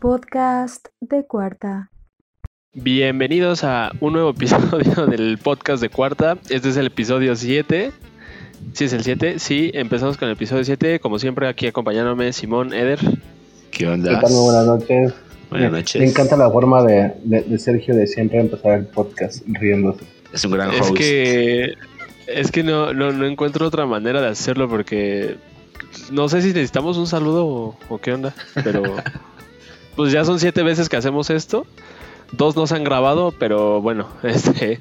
podcast de cuarta. Bienvenidos a un nuevo episodio del podcast de cuarta. Este es el episodio 7. Sí, es el 7. Sí, empezamos con el episodio 7. Como siempre, aquí acompañándome Simón Eder. ¿Qué onda? Muy buenas noches. Buenas Me- noches. Me encanta la forma de, de- de Sergio de siempre empezar el podcast riéndose. Es un gran Es host. que, es que no, no, no encuentro otra manera de hacerlo porque no sé si necesitamos un saludo o, o qué onda, pero pues ya son siete veces que hacemos esto. Dos nos han grabado, pero bueno, este,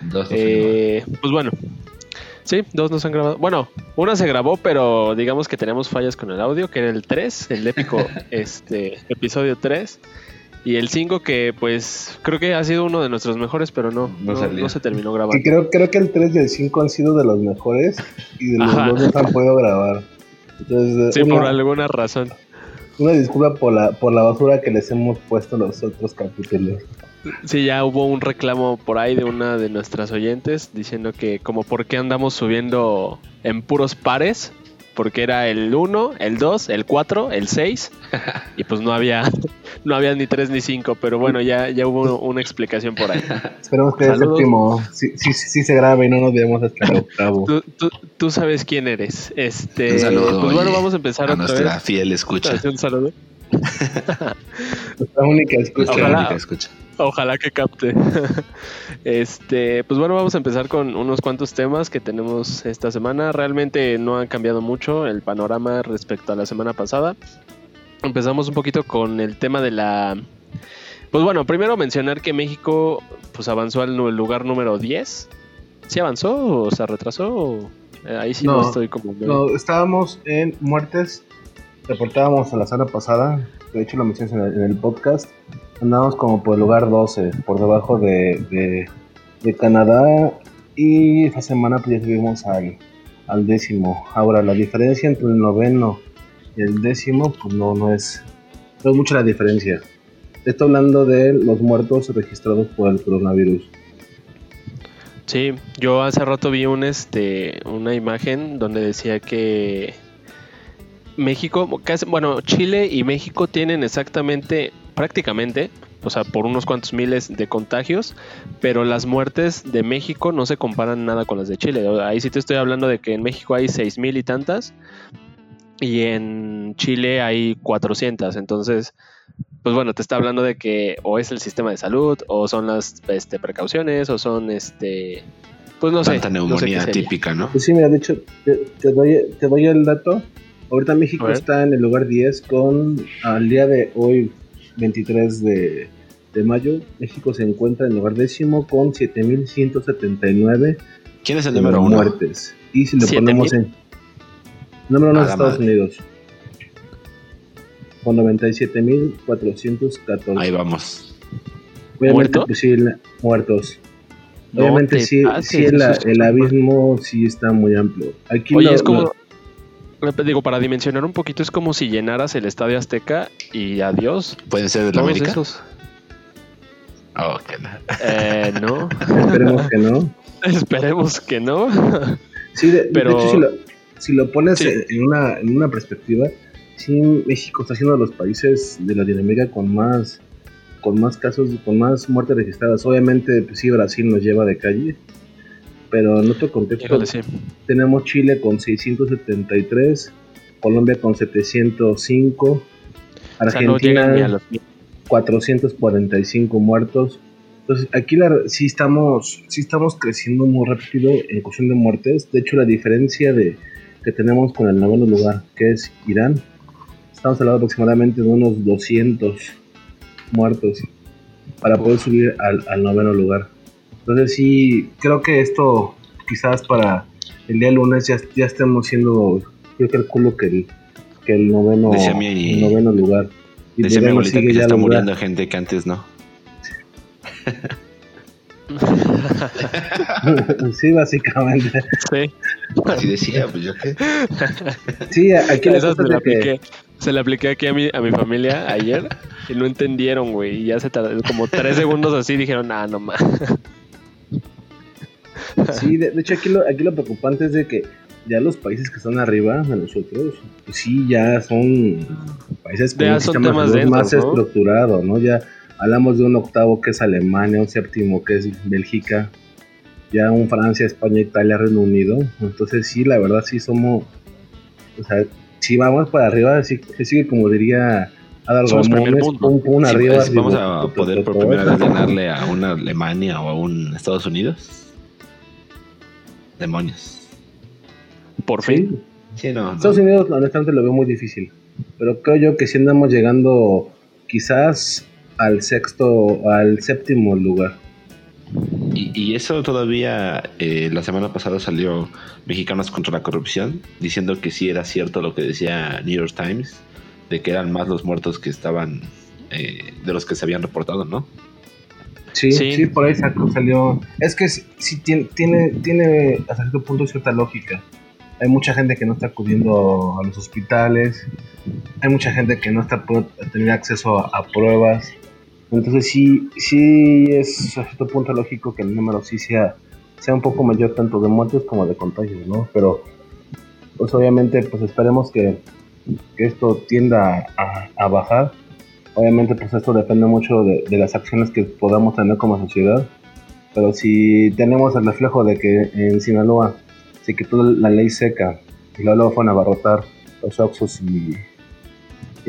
Dos eh, pues bueno, sí, dos nos han grabado. Bueno, una se grabó, pero digamos que tenemos fallas con el audio, que era el 3, el épico este, episodio 3. Y el 5 que pues creo que ha sido uno de nuestros mejores, pero no, No no, no se terminó grabando. Y creo, creo que el 3 y el 5 han sido de los mejores y de los Ajá. dos no se han podido grabar. Entonces, Sí, una, por alguna razón. Una disculpa por la, por la basura que les hemos puesto los otros capítulos. Sí, ya hubo un reclamo por ahí de una de nuestras oyentes diciendo que como por qué andamos subiendo en puros pares, porque era el 1, el 2, el 4, el 6 y pues no había no había ni 3 ni 5, pero bueno, ya ya hubo una explicación por ahí. Esperemos que el séptimo sí, sí, sí, se grabe y no nos veamos hasta el octavo. Tú, tú, tú sabes quién eres. Este, Un saludo, pues bueno, oye, vamos a empezar a otra nuestra vez. fiel escucha. Un saludo. Nuestra única escucha. Nuestra Ojalá. única escucha. Ojalá que capte. Este, pues bueno, vamos a empezar con unos cuantos temas que tenemos esta semana. Realmente no ha cambiado mucho el panorama respecto a la semana pasada. Empezamos un poquito con el tema de la Pues bueno, primero mencionar que México pues avanzó al lugar número 10. ¿Sí avanzó o se retrasó? o- eh, Ahí sí no, No, estoy como No, estábamos en muertes, reportábamos a la semana pasada, de hecho lo mencionas en el, en el podcast, andábamos como por el lugar 12, por debajo de, de, de Canadá, y esta semana pues ya subimos al, al décimo. Ahora, la diferencia entre el noveno y el décimo, pues no, no es, no es mucha la diferencia. Estoy hablando de los muertos registrados por el coronavirus. Sí, yo hace rato vi un este una imagen donde decía que México, casi- bueno, Chile y México tienen exactamente, prácticamente, o sea, por unos cuantos miles de contagios, pero las muertes de México no se comparan nada con las de Chile. Ahí sí te estoy hablando de que en México hay seis mil y tantas y en Chile hay 400, entonces pues bueno, te está hablando de que o es el sistema de salud, o son las este, precauciones, o son este. Pues no sé. Tanta no sé neumonía típica, ¿no? Pues sí, mira, de hecho, te, te doy, te doy el dato. Ahorita México está en el lugar 10 con, al día de hoy, 23 de, de mayo, México se encuentra en lugar décimo con 7.179 ¿Quién es el número uno? muertes. Y si lo ¿Siete ponemos mil? en... Número uno es Estados madre. Unidos. Con 97.414. Ahí vamos. Obviamente, ¿Muertos? pues sí, la- muertos. No Obviamente te sí, pases, sí el, abismo sí está muy amplio. Aquí Oye, lo- es como. lo- Digo, para dimensionar un poquito, es como si llenaras el estadio Azteca y adiós. ¿Pueden ser de la Todos América? esos. Oh, que no. Eh, no. Esperemos que no. Esperemos que no. Sí, de, de Pero- hecho, si lo, si lo pones Sí. en, una, en una perspectiva, sí, México está siendo de los países de Latinoamérica con más con más casos, con más muertes registradas. Obviamente, pues sí, Brasil nos lleva de calle, pero en otro contexto Híjole, sí. tenemos Chile con 673, Colombia con 705, O sea, no Argentina los mil. 445 muertos. Entonces, aquí la, sí, estamos, sí estamos creciendo muy rápido en cuestión de muertes. De hecho, la diferencia de, que tenemos con el noveno lugar, que es Irán, estamos hablando aproximadamente de unos 200 muertos para poder subir al, al noveno lugar. Entonces, sí, creo que esto quizás para el día lunes ya, ya estemos siendo, yo calculo que el, que el noveno, Decía mi- el noveno lugar. Y Decía mi abuelita que ya está muriendo gente que antes no. sí, básicamente. sí. Así decía, pues yo qué. Sí, aquí la cosa se la es de que apliqué. Se la apliqué aquí a mi, a mi familia ayer y no entendieron, güey. Y ya se tardó como tres segundos así dijeron, ah, no más. Sí, de, de hecho aquí lo, aquí lo preocupante es de que ya los países que están arriba de nosotros, pues sí, ya son países Ya son temas más ¿no? estructurado, ¿no? Ya hablamos de un octavo que es Alemania, un séptimo que es Bélgica, ya un Francia, España, Italia, Reino Unido. Entonces sí, la verdad sí somos, o sea, si vamos para arriba, sí, sí sigue como diría Adal Somos primer mundo. pum, pum, Sí, arriba. pues, vamos digo, a poder por primera vez ganarle a una Alemania o a un Estados Unidos. Demonios. Por fin. Sí, Sí, no, no. Estados Unidos, honestamente, lo veo muy difícil. Pero creo yo que sí andamos llegando quizás al sexto, al séptimo lugar. Y, y eso todavía, eh, la semana pasada salió Mexicanos contra la Corrupción, diciendo que sí era cierto lo que decía New York Times, de que eran más los muertos que estaban, eh, de los que se habían reportado, ¿no? Sí, Sí. sí, por ahí sacó- salió. Es que sí, sí tiene, tiene, tiene hasta cierto punto cierta lógica. Hay mucha gente que no está acudiendo a los hospitales, hay mucha gente que no está tener acceso a, a pruebas. Entonces sí, sí es a cierto punto lógico que el número sí sea, sea un poco mayor tanto de muertes como de contagios, ¿no? Pero pues obviamente pues esperemos que, que esto tienda a, a bajar. Obviamente pues esto depende mucho de, de las acciones que podamos tener como sociedad. Pero si tenemos el reflejo de que en Sinaloa se quitó la ley seca y luego fueron a abarrotar los Oxxos y,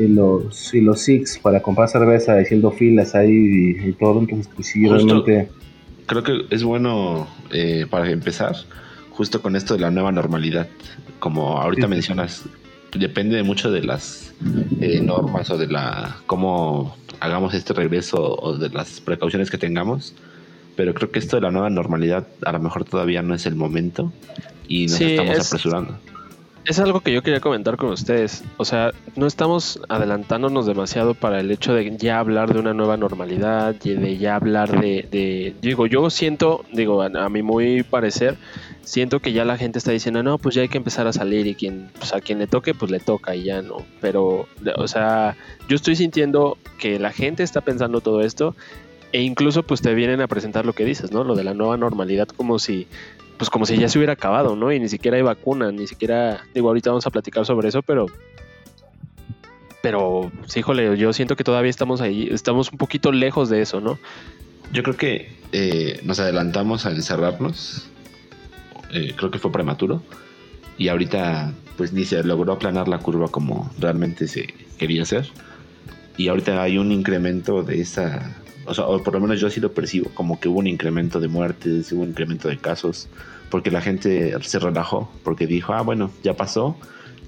y los y los Six para comprar cerveza haciendo filas ahí y, y todo, entonces pues sí, realmente... Creo que es bueno eh, para empezar, justo con esto de la nueva normalidad. Como ahorita Sí. mencionas, depende mucho de las eh, normas o de la cómo hagamos este regreso o de las precauciones que tengamos. Pero creo que esto de la nueva normalidad a lo mejor todavía no es el momento y nos Sí, estamos es- apresurando. Es algo que yo quería comentar con ustedes. O sea, no estamos adelantándonos demasiado para el hecho de ya hablar de una nueva normalidad y de ya hablar de, de- digo, yo siento, digo, a, a mi muy parecer, siento que ya la gente está diciendo, no, pues ya hay que empezar a salir y quien, pues a quien le toque, pues le toca y ya no. Pero, o sea, yo estoy sintiendo que la gente está pensando todo esto e incluso pues te vienen a presentar lo que dices, ¿no? Lo de la nueva normalidad como si pues como si ya se hubiera acabado, ¿no? Y ni siquiera hay vacuna, ni siquiera, digo, ahorita vamos a platicar sobre eso, pero, pero, sí, híjole, yo siento que todavía estamos ahí, estamos un poquito lejos de eso, ¿no? Yo creo que eh, nos adelantamos a encerrarnos. Eh, creo que fue prematuro. Y ahorita, pues ni se logró aplanar la curva como realmente se quería hacer. Y ahorita hay un incremento de esa. O sea, o por lo menos yo sí lo percibo, como que hubo un incremento de muertes, hubo un incremento de casos, porque la gente se relajó, porque dijo, ah, bueno, ya pasó,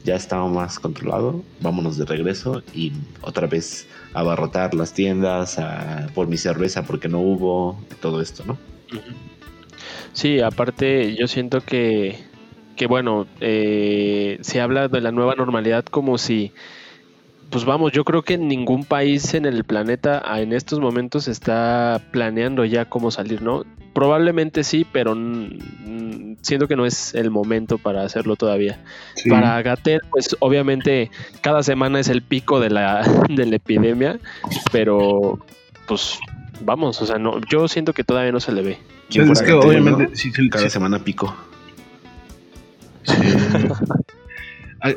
ya estaba más controlado, vámonos de regreso y otra vez abarrotar las tiendas, a, por mi cerveza porque no hubo, todo esto, ¿no? Sí, aparte yo siento que, que bueno, eh, se habla de la nueva normalidad como si, pues vamos, yo creo que ningún país en el planeta a- en estos momentos está planeando ya cómo salir, ¿no? Probablemente sí, pero siento que no es el momento para hacerlo todavía. Sí. Para Gatel, pues obviamente cada semana es el pico de la, de la epidemia, pero pues vamos, o sea, no, yo siento que todavía no se le ve. Sí, ¿Quién es fuera que Gatel, obviamente no? sí, sí, Cada sí, semana pico.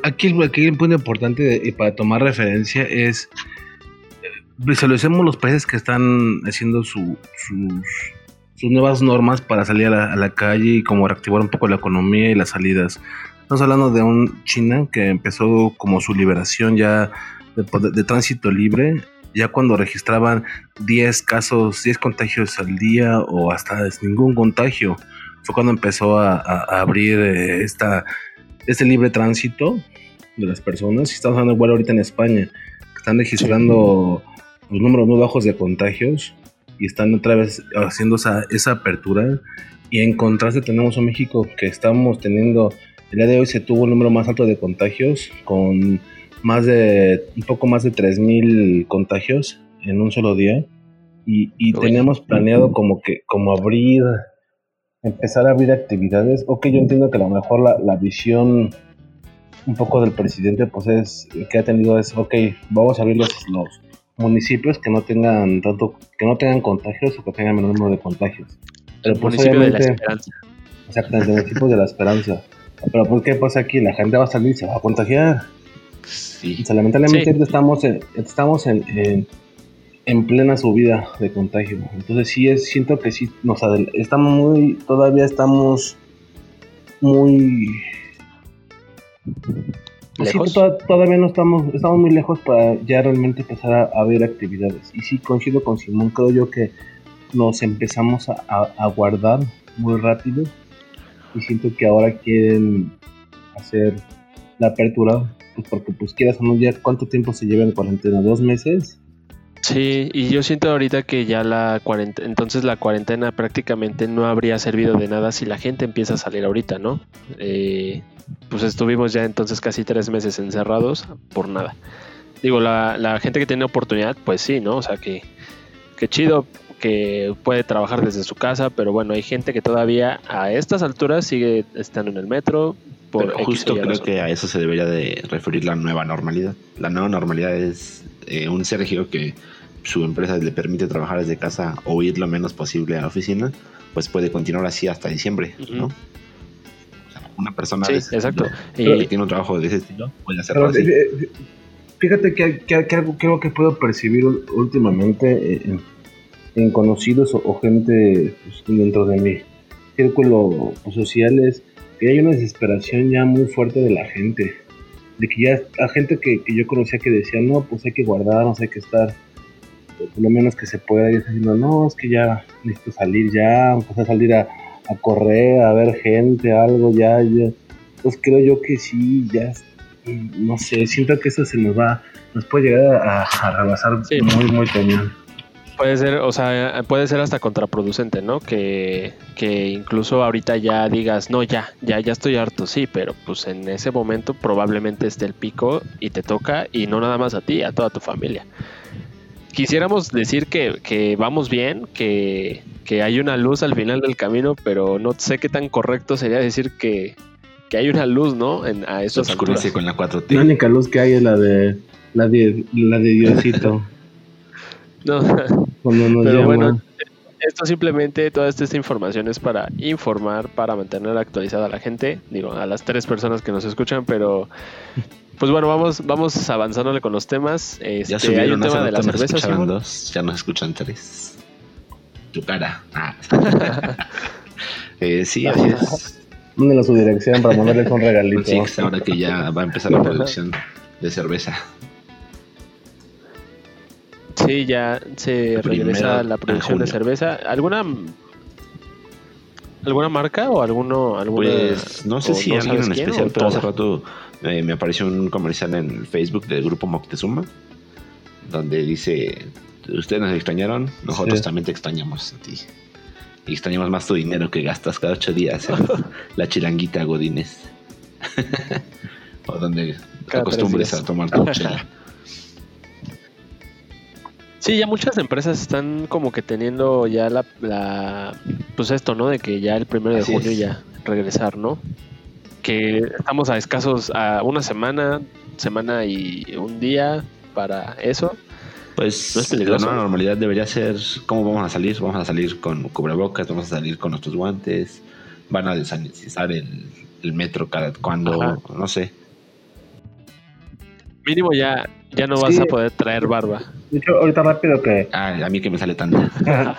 Aquí, aquí el punto importante de- para tomar referencia es eh, visualicemos los países que están haciendo su- sus, sus nuevas normas para salir a la, a la calle y como reactivar un poco la economía y las salidas. Estamos hablando de un China que empezó como su liberación ya de, poder- de tránsito libre, ya cuando registraban 10 casos, 10 contagios al día o hasta ningún contagio fue cuando empezó a, a- a abrir eh, esta, este libre tránsito de las personas. Y estamos hablando igual ahorita en España, que están registrando los números muy bajos de contagios y están otra vez haciendo esa, esa apertura. Y en contraste tenemos a México que estamos teniendo, el día de hoy se tuvo el número más alto de contagios, con más de, un poco más de 3.000 contagios en un solo día. Y, y Uy. tenemos planeado como que, como abrir empezar a abrir actividades. Ok, yo entiendo que a lo mejor la, la visión un poco del presidente pues es que ha tenido es, ok, vamos a abrir los, los municipios que no tengan tanto, que no tengan contagios o que tengan menor número de contagios. Pero pues municipio de la obviamente, esperanza. exactamente, municipios de la esperanza. Pero pues, ¿qué pasa aquí? La gente va a salir y se va a contagiar. Sí. O sea, lamentablemente Sí. estamos en, estamos en, en, en plena subida de contagio. Entonces sí es, siento que sí nos estamos muy, todavía estamos muy pues sí, ¿Lejos? to- todavía no estamos, estamos muy lejos para ya realmente empezar a, a ver actividades. Y sí coincido con Simón, creo yo que nos empezamos a, a- a guardar muy rápido. Y siento que ahora quieren hacer la apertura, pues porque pues quieras o no, ya cuánto tiempo se lleva en cuarentena, dos meses. Sí, y yo siento ahorita que ya la cuarentena, entonces la cuarentena prácticamente no habría servido de nada si la gente empieza a salir ahorita, ¿no? Eh, pues estuvimos ya entonces casi tres meses encerrados por nada. Digo, la, la gente que tiene oportunidad, pues sí, ¿no? O sea, que, que chido que puede trabajar desde su casa, pero bueno, hay gente que todavía a estas alturas sigue estando en el metro. Por Pero justo creo razón. que a eso se debería de referir la nueva normalidad. La nueva normalidad es eh, un Sergio que su empresa le permite trabajar desde casa o ir lo menos posible a la oficina, pues puede continuar así hasta diciembre. ¿no? O sea, una persona Sí, de ese exacto. Y- que tiene un trabajo de ese estilo puede hacerlo así. eh, eh, fíjate que, que- que algo, que algo que puedo percibir últimamente en, en conocidos o, o gente pues, dentro de mi círculo pues, social es que hay una desesperación ya muy fuerte de la gente. De que ya la gente que, que yo conocía que decía, no, pues hay que guardarnos, hay que estar por lo menos que se pueda ir diciendo, no, es que ya necesito salir ya, empezar a salir a, a correr, a ver gente, algo, ya, ya. Pues creo yo que sí, ya, no sé, siento que eso se nos va, nos puede llegar a, a rebasar Sí. muy, muy cañón. Puede ser, o sea, puede ser hasta contraproducente, ¿no? Que, que incluso ahorita ya digas, no, ya, ya, ya estoy harto, sí, pero pues en ese momento probablemente esté el pico y te toca, y no nada más a ti, a toda tu familia. Quisiéramos decir que, que vamos bien, que, que hay una luz al final del camino, pero no sé qué tan correcto sería decir que, que hay una luz, ¿no? En, a oscurece con la 4T. La única luz que hay es la de, la de, la de Diosito, No. cuando nos Pero llama. bueno, esto simplemente, toda esta, esta información es para informar, para mantener actualizada a la gente, digo, a las tres personas que nos escuchan, pero pues bueno, vamos, vamos avanzándole con los temas. Este, Ya hay subieron un hace tema de la cerveza, Simón? dos, ya nos escuchan tres. Tu cara. Ah. Eh, sí, así es. Mándenle su dirección para mandarles un regalito. Sí, ahora que ya va a empezar la producción de cerveza. Sí, ya se regresa la de producción de cerveza. ¿Alguna alguna marca o alguno alguna Pues no sé si no alguien en quién, especial, pero hace rato eh, me apareció un comercial en Facebook del grupo Moctezuma donde dice, ustedes nos extrañaron, nosotros Sí. también te extrañamos a ti. Y extrañamos más tu dinero que gastas cada ocho días en la chilanguita Godines. o donde te Cada acostumbres a tomar tu chela. Sí, ya muchas empresas están como que teniendo ya la, la pues esto, ¿no? De que ya el primero de Así junio es. ya regresar, ¿no? Que estamos a escasos, a una semana, semana y un día para eso. Pues ¿No es la peligroso? nueva normalidad debería ser cómo vamos a salir. Vamos a salir con cubrebocas, vamos a salir con nuestros guantes, van a desanitizar el, el metro cada cuando, Ajá. no sé. Mínimo ya, ya no vas a poder traer barba. De hecho, ahorita rápido que. Ah, a mí que me sale tanta.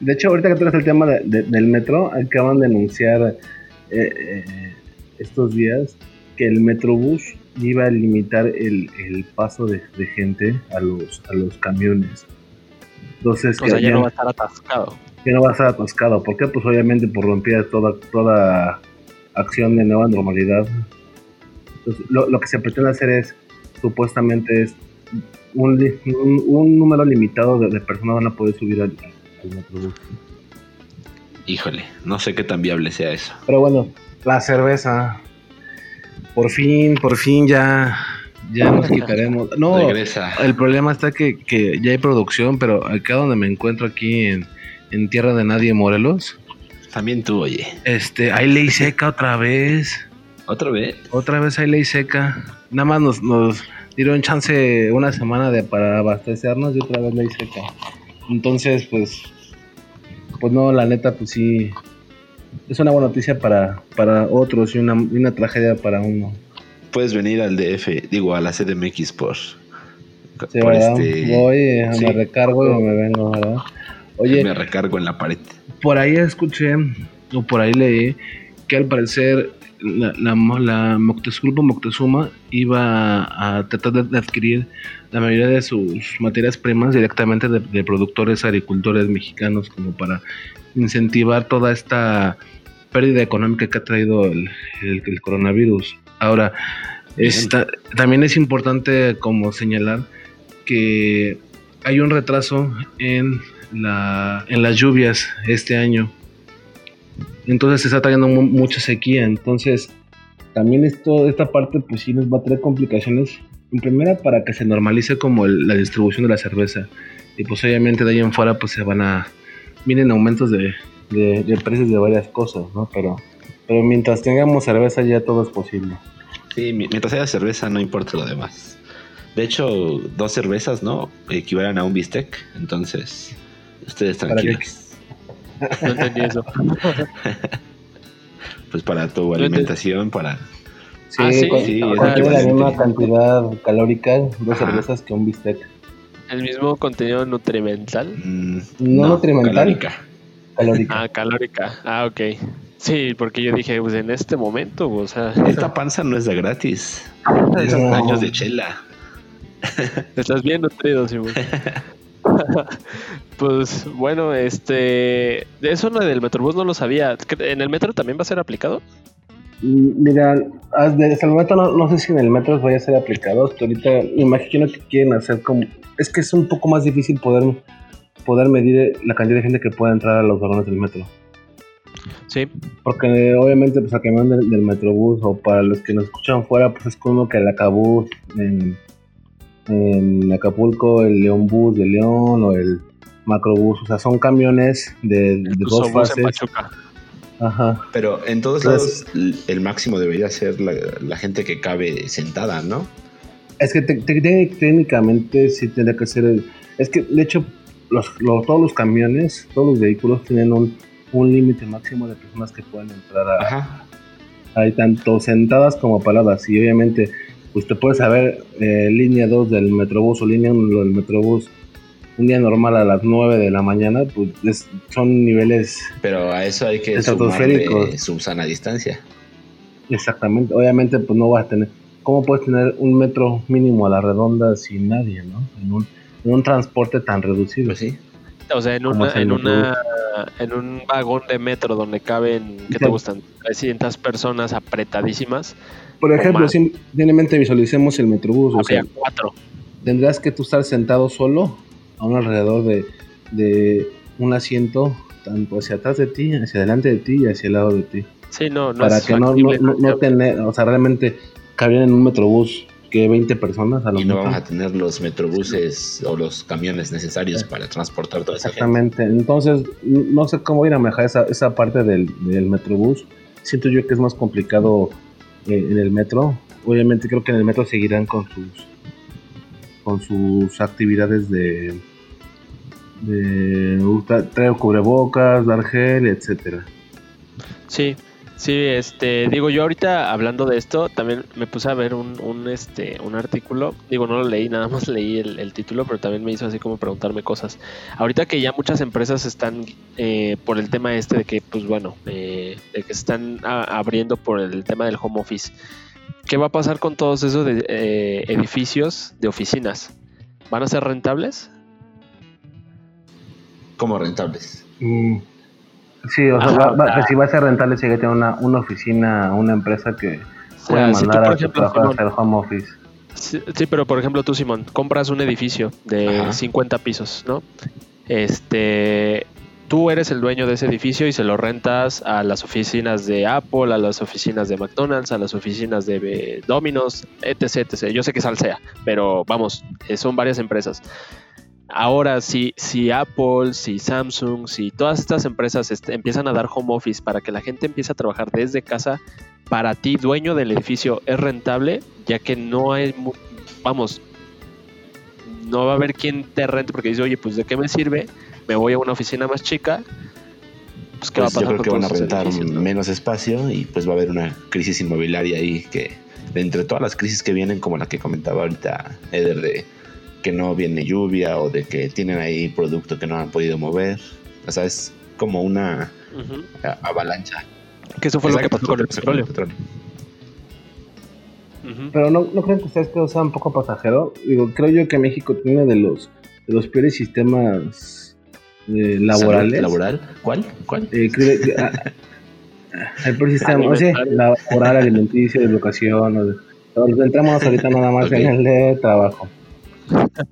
De hecho, ahorita que tocas el tema de- de- del metro, acaban de anunciar eh, eh, estos días que el Metrobús iba a limitar el, el paso de, de gente a los, a los camiones. Entonces, O que sea, ya ya, no va a estar atascado. ya no va a estar atascado. ¿Por qué? Pues obviamente por romper toda, toda acción de nueva normalidad. Entonces, lo, lo que se pretende hacer es, supuestamente, es un, un, un número limitado de, de personas van a poder subir al, al Metrobús. Híjole, no sé qué tan viable sea eso. Pero bueno, la cerveza. Por fin, por fin ya, ya nos quitaremos. No, Regresa. el problema está que, que ya hay producción, pero acá donde me encuentro aquí en, en Tierra de Nadie, Morelos, También tú, oye. este, hay ley seca otra vez. ¿Otra vez? Otra vez hay ley seca. Nada más nos, nos dieron chance una semana de para abastecernos y otra vez ley seca. Entonces, pues, pues no, la neta, pues sí, es una buena noticia para, para otros y una, y una tragedia para uno. Puedes venir al DF, digo, a la CDMX por, Sí, por ¿verdad? este- Voy, sí. me recargo y me vengo, ¿verdad? Oye, me recargo en la pared. por ahí escuché, o por ahí leí, que al parecer la, la, mo- la Grupo Moctezuma iba a tratar de, de adquirir la mayoría de sus materias primas directamente de, de productores agricultores mexicanos, como para incentivar toda esta pérdida económica que ha traído el, el- el coronavirus. Ahora, esta- también es importante como señalar que hay un retraso en, la, en las lluvias este año. Entonces se está trayendo mu- mucha sequía. Entonces, también esto, esta parte, pues sí nos va a traer complicaciones. En primera, para que se normalice como el- la distribución de la cerveza. Y pues obviamente de ahí en fuera, pues se van a. Vienen aumentos de, de, de precios de varias cosas, ¿no? Pero, pero mientras tengamos cerveza, ya todo es posible. Sí, mi- mientras haya cerveza no importa lo demás. De hecho, dos cervezas, ¿no? Equivalen a un bistec. Entonces, ustedes tranquilos. No entendí eso. Pues para tu alimentación, para... Sí, Ah, sí, con- sí, la misma cantidad calórica de Ajá. cervezas que un bistec. El mismo contenido nutrimental. mm, No nutrimental. calórica. Calórica. Ah, calórica. Ah, ok. Sí, porque yo dije, pues en este momento, o sea, Esta panza no es de gratis. Esos No. años de chela. estás bien nutrido, Simón. pues bueno, este. Eso no del Metrobús no lo sabía. ¿En el metro también va a ser aplicado? Mm, Mira, haz de- hasta el momento no, no sé si en el metro vaya a ser aplicado. Hasta ahorita me imagino que quieren hacer como... Es que es un poco más difícil poder, poder medir la cantidad de gente que puede entrar a los vagones del metro. Sí. Porque obviamente pues al camión del, del metrobús o para los que nos escuchan fuera pues es como que el Acabús en, en Acapulco, el León Bus de León o el Macrobús, o sea son camiones de, dos en fases. Pachuca. Ajá. Pero en todos Entonces- lados el máximo debería ser la, la gente que cabe sentada, ¿no? Es que te- te- te- técnicamente sí tendría que ser. el- es que de hecho, los, los- todos los camiones, todos los vehículos tienen un, un límite máximo de personas que pueden entrar a. Ajá. Hay tanto sentadas como paradas. Y obviamente, pues te puedes saber eh, línea 2 del metrobús o línea 1 del metrobús. Un día normal a las 9 de la mañana, pues es- son niveles Pero a eso hay que sumarle su sana distancia. exactamente. Obviamente, pues no vas a tener. ¿Cómo puedes tener un metro mínimo a la redonda sin nadie, no? En un, en un transporte tan reducido. Pues sí. O sea, en una, en una, en un vagón de metro donde caben, ¿qué te gustan? 300 personas apretadísimas. Por ejemplo, simplemente visualicemos el metrobús. O sea, cuatro. tendrás que tú estar sentado solo a un alrededor de, de un asiento, tanto hacia atrás de ti, hacia adelante de ti y hacia el lado de ti. Sí, no, no para es que no, no, factible. no, no tener, o sea, realmente cabrían en un metrobús que 20 personas a lo Y no vamos a tener los metrobuses o los camiones necesarios para transportar toda esa gente. Exactamente. Entonces, no sé cómo ir a manejar esa, esa parte del, del metrobús. Siento yo que es más complicado eh, en el metro. Obviamente creo que en el metro seguirán con sus con sus actividades de de traer cubrebocas, dar gel, etcétera. Sí, sí, este, digo yo ahorita hablando de esto, también me puse a ver un, un, este, un artículo, digo no lo leí, nada más leí el, el título, pero también me hizo así como preguntarme cosas. Ahorita que ya muchas empresas están eh, por el tema este de que, pues bueno, eh, de que se están a- abriendo por el tema del home office, ¿qué va a pasar con todos esos de, eh, edificios de oficinas? ¿Van a ser rentables? Como rentables. Mm, Sí, o sea, Ajá, va- va- si va a ser rentable, si hay que tener una, una oficina, una empresa que pueda sea, si tú, mandar a ejemplo, trabajadores Simón, al home office. Sí, sí, pero por ejemplo tú, Simón, compras un edificio de Ajá. 50 pisos, ¿no? Este, tú eres el dueño de ese edificio y se lo rentas a las oficinas de Apple, a las oficinas de McDonald's, a las oficinas de eh, Domino's, etc, etc. Yo sé que es Alsea, pero vamos, eh, son varias empresas. Ahora, si, si Apple, si Samsung, si todas estas empresas empiezan a dar home office para que la gente empiece a trabajar desde casa, para ti, dueño del edificio, es rentable, ya que no hay, vamos, no va a haber quien te rente porque dice, oye, pues de qué me sirve, me voy a una oficina más chica, pues, ¿qué va a pues yo pasar creo que van a rentar no? menos espacio y pues va a haber una crisis inmobiliaria ahí que entre todas las crisis que vienen, como la que comentaba ahorita Eder, de que no viene lluvia o de que tienen ahí producto que no han podido mover, o sea, es como una avalancha. Que eso fue lo que pasó con el petróleo. Pero no, no creen que ustedes que sea un poco pasajero. Digo, creo yo que México tiene de los de los peores sistemas eh, laborales. ¿Salud ¿Laboral? ¿Cuál? ¿Cuál? Eh, creo ah, ah, el peor sistema, o sea, Alimentario. laboral, alimenticio, de educación. O entramos ahorita nada más en el de trabajo.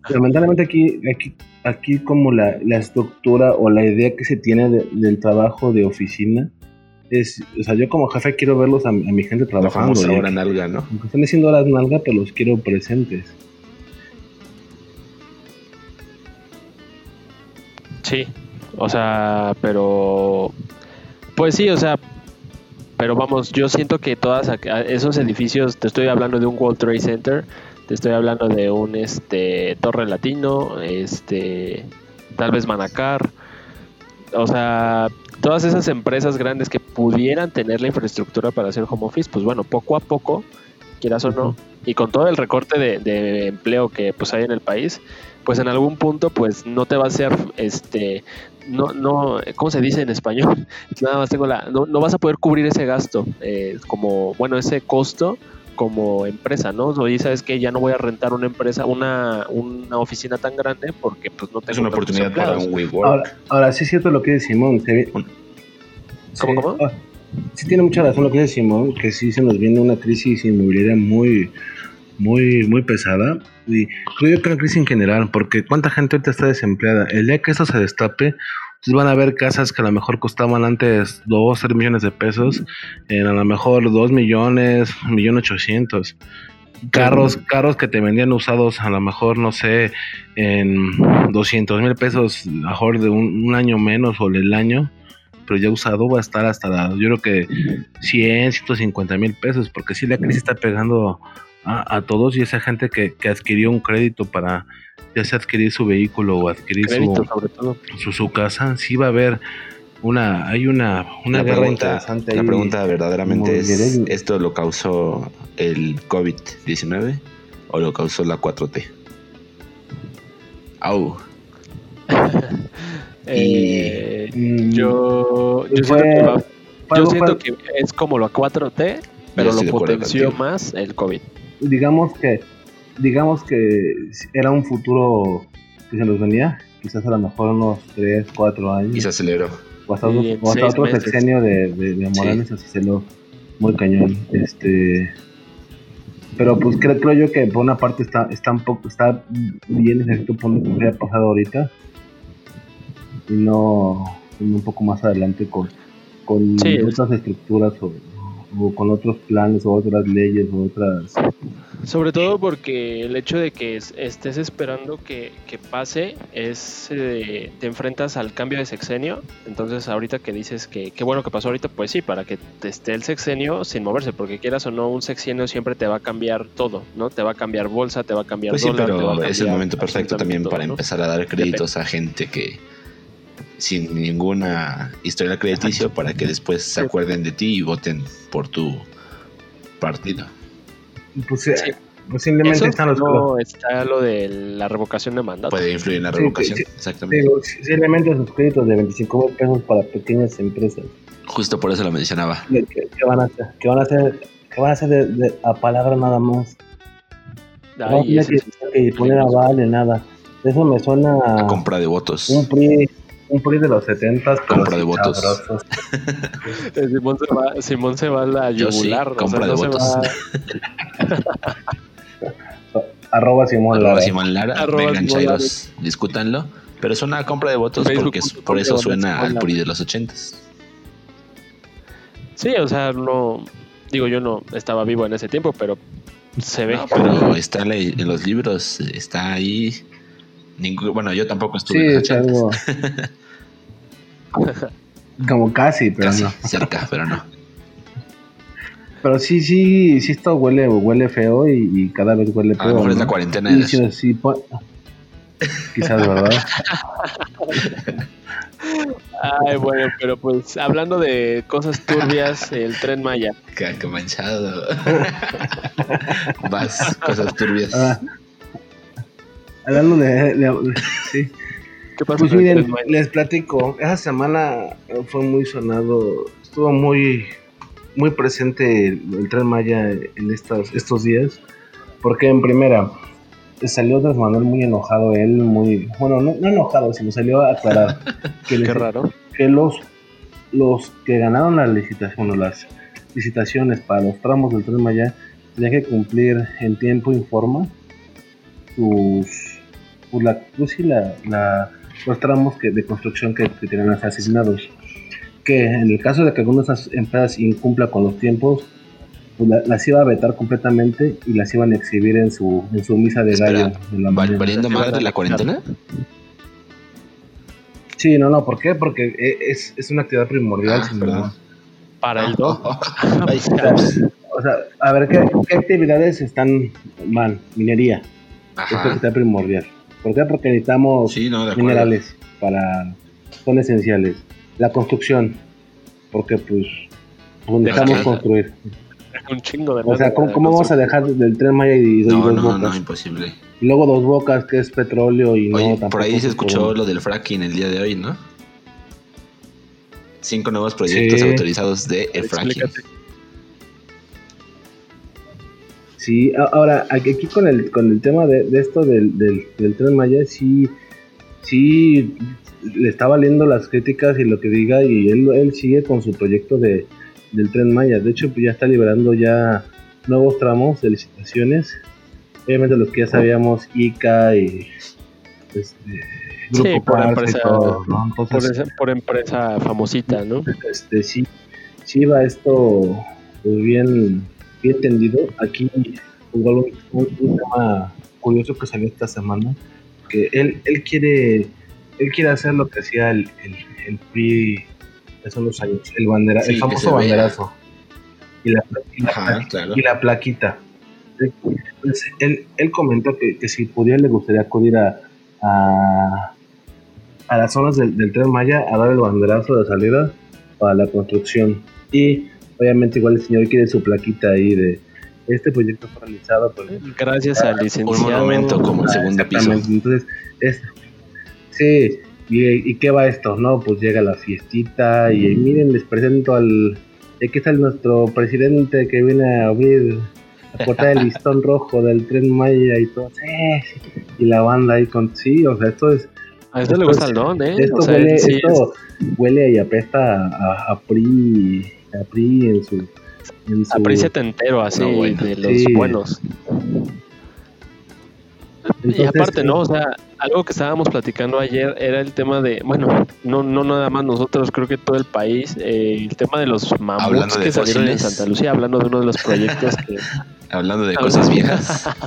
Lamentablemente aquí, aquí, aquí como la, la estructura o la idea que se tiene de- del trabajo de oficina es, o sea, yo como jefe quiero verlos a, mi- a mi gente trabajando. hora nalga, ¿no? aunque estén haciendo horas nalga, pero los quiero presentes. Sí, o sea, pero pues sí, o sea, pero vamos, yo siento que todas esos edificios, te estoy hablando de un World Trade Center, te estoy hablando de un este Torre Latino, este tal vez Manacar, o sea, todas esas empresas grandes que pudieran tener la infraestructura para hacer home office, pues bueno, poco a poco, quieras o no, y con todo el recorte de, de empleo que pues hay en el país, pues en algún punto pues no te va a hacer este no no cómo se dice en español nada más tengo la no, no vas a poder cubrir ese gasto eh, como bueno ese costo como empresa no oye sabes que ya no voy a rentar una empresa una una oficina tan grande porque pues no tengo Es una oportunidad para un WeWork. Ahora, ahora sí es cierto lo que dice Simón. Se ve- Un- ¿Cómo, sí, cómo? ah, sí tiene mucha razón lo que dice Simón, que sí se nos viene una crisis inmobiliaria muy, muy, muy pesada. Y creo yo que una crisis en general, porque cuánta gente ahorita está desempleada. El día que eso se destape, ustedes van a ver casas que a lo mejor costaban antes 2, 3 millones de pesos, en a lo mejor 2 millones, millón ochocientos. Carros, carros que te vendían usados a lo mejor, no sé, en 200 mil pesos, a lo mejor de un, un año menos o el año, pero ya usado va a estar hasta, la- yo creo que 100, 150 mil pesos, porque sí la crisis está pegando a, a todos y esa gente que, que adquirió un crédito para ya sea adquirir su vehículo o adquirir crédito su, sobre todo su, su casa, sí va a haber una, hay una, una la guerra pregunta, interesante la ahí. pregunta verdaderamente es. ¿esto lo causó el COVID-19 o lo causó la 4T? Au. Eh, Mm, yo yo fue- siento que va- yo siento fue- que es como la 4T pero lo potenció más el COVID digamos que digamos que era un futuro que se nos venía quizás a lo mejor unos 3, 4 años Y se aceleró. o hasta, otro- o hasta seis otro meses. sexenio de, de, de Morales se lo muy cañón este pero pues creo, creo yo que por una parte está está un poco está bien en cierto punto que haya pasado ahorita y no un poco más adelante con con Sí. otras estructuras o, o con otros planes o otras leyes o otras Sobre todo porque el hecho de que es- estés esperando que, que pase es eh, te enfrentas al cambio de sexenio. Entonces ahorita que dices que qué bueno que pasó ahorita, pues sí, para que te esté el sexenio sin moverse, porque quieras o no, un sexenio siempre te va a cambiar todo, ¿no? Te va a cambiar bolsa, te va a cambiar Pues sí, dólar, te va a pero es el momento perfecto también para empezar a dar créditos a gente que sin ninguna historia crediticio para que después se Sí. acuerden de ti y voten por tu partido. pues eh, Sí. posiblemente Eso están los no está lo de la revocación de mandato. Puede influir en la Sí, revocación, sí, exactamente. Digo, posiblemente sus créditos de 25 mil pesos para pequeñas empresas. Justo por eso lo mencionaba. ¿Qué, qué van a hacer? ¿Qué van a hacer? ¿Qué van a hacer de, de- a palabra nada más? Ay, no tiene que, sí que poner aval ni nada. Eso me suena La a compra de votos. un PRI, un PRI de los 70 pero Compra de votos. Eh, Simón se va, Simón se va a la Yo sí, yugular. o sea, compra de no se votos. va- Arroba Simón Arroba Lara. Simón Lara, Arroba vengan Simón chairos, discútanlo. Pero es una compra de votos Facebook porque es- por eso suena Simón al Lara. PRI de los ochentas. Sí, o sea, no. Digo, yo no estaba vivo en ese tiempo, pero se ve. No, pero está en, los libros, está ahí. Ningún- bueno, yo tampoco estuve Sí, en los es ochentas. algo. Como casi, pero Casi, no. cerca, pero no. Pero sí, sí, sí, esto huele, huele feo y, y cada vez huele A peor. lo mejor es la cuarentena. Y de sí, sí, Quizás, ¿verdad? Ay, bueno, pero pues hablando de cosas turbias, el tren Maya. Caca manchado. Vas, cosas turbias. Ah, hablando de, de- sí. ¿Qué Pues miren, les platico, esa semana fue muy sonado, estuvo muy, muy presente el, el Tren Maya en estos, estos días, porque en primera salió Andrés Manuel muy enojado, él muy, bueno, no, no enojado, sino salió a aclarar que, les- Qué raro. que los, los que ganaron la licitación o las licitaciones para los tramos del Tren Maya tenían que cumplir en tiempo y forma sus, pues la, pues sí, la, la- los tramos que, de construcción que, que tenían asignados. Que en el caso de que algunas de esas empresas incumplan con los tiempos, pues la- las iba a vetar completamente y las iban a exhibir en su, en su misa de Espera, gallo. de la ¿Va- mañana. ¿Valiendo madre la cuarentena? Sí, no, no, ¿por qué? Porque e- es, es una actividad primordial. Ah, sin duda. Para el 2. Ay, O sea, a ver, ¿qué, qué actividades están mal? Minería, es Ajá. actividad primordial. ¿Por qué? Porque necesitamos Sí, no, minerales para son esenciales. La construcción, porque pues, necesitamos construir. Un chingo de O sea, ¿cómo, de cómo vamos a dejar del tren Maya y, y No, dos no, bocas? no, imposible. Y luego dos bocas, que es petróleo y Oye, no por ahí se escuchó lo del fracking el día de hoy, ¿no? Cinco nuevos proyectos Sí. autorizados de el fracking. Explícate. Sí, ahora aquí con el con el tema de, de esto del, del, del tren Maya, sí, sí le está valiendo las críticas y lo que diga y él, él sigue con su proyecto de, del tren Maya. De hecho, pues ya está liberando ya nuevos tramos de licitaciones. Obviamente los que ya sabíamos, ICA y este, Grupo Sí, por Parza y empresa- todo, ¿no? Por, Entonces, esa- por empresa famosita, ¿no? este sí, sí va esto pues, bien, bien tendido. Aquí igual un, un- tema curioso que salió esta semana, que él, él quiere él quiere hacer lo que hacía el, el, el PRI hace unos años, el bandera, Sí, el famoso banderazo. Y la, y la- Ajá, claro. y la plaquita. Entonces, él, él comentó que, que si pudiera le gustaría acudir a, a, a las zonas del, del tren Maya a dar el banderazo de salida para la construcción. Y obviamente igual el señor quiere su plaquita ahí de este proyecto fue realizado por Gracias al licenciado. Un monumento como el segundo piso. Entonces, es, sí, y, ¿y qué va esto? No, pues llega la fiestita y miren, les presento al... Aquí está nuestro presidente que viene a abrir, a cortar el listón rojo del tren Maya y todo. Sí, sí. Y la banda ahí con... Sí, o sea, esto es... A esto le gusta el don, ¿eh? Esto, O sea, huele, sí, esto huele y apesta a, a PRI, a PRI en su... En su así No, bueno. de los Sí. buenos. y aparte, ¿no? O sea, algo que estábamos platicando ayer era el tema de, bueno, no, no nada más nosotros, creo que todo el país, eh, el tema de los mamuts Hablando de que salieron en. Santa Lucía, hablando de uno de los proyectos que... Hablando de cosas viejas.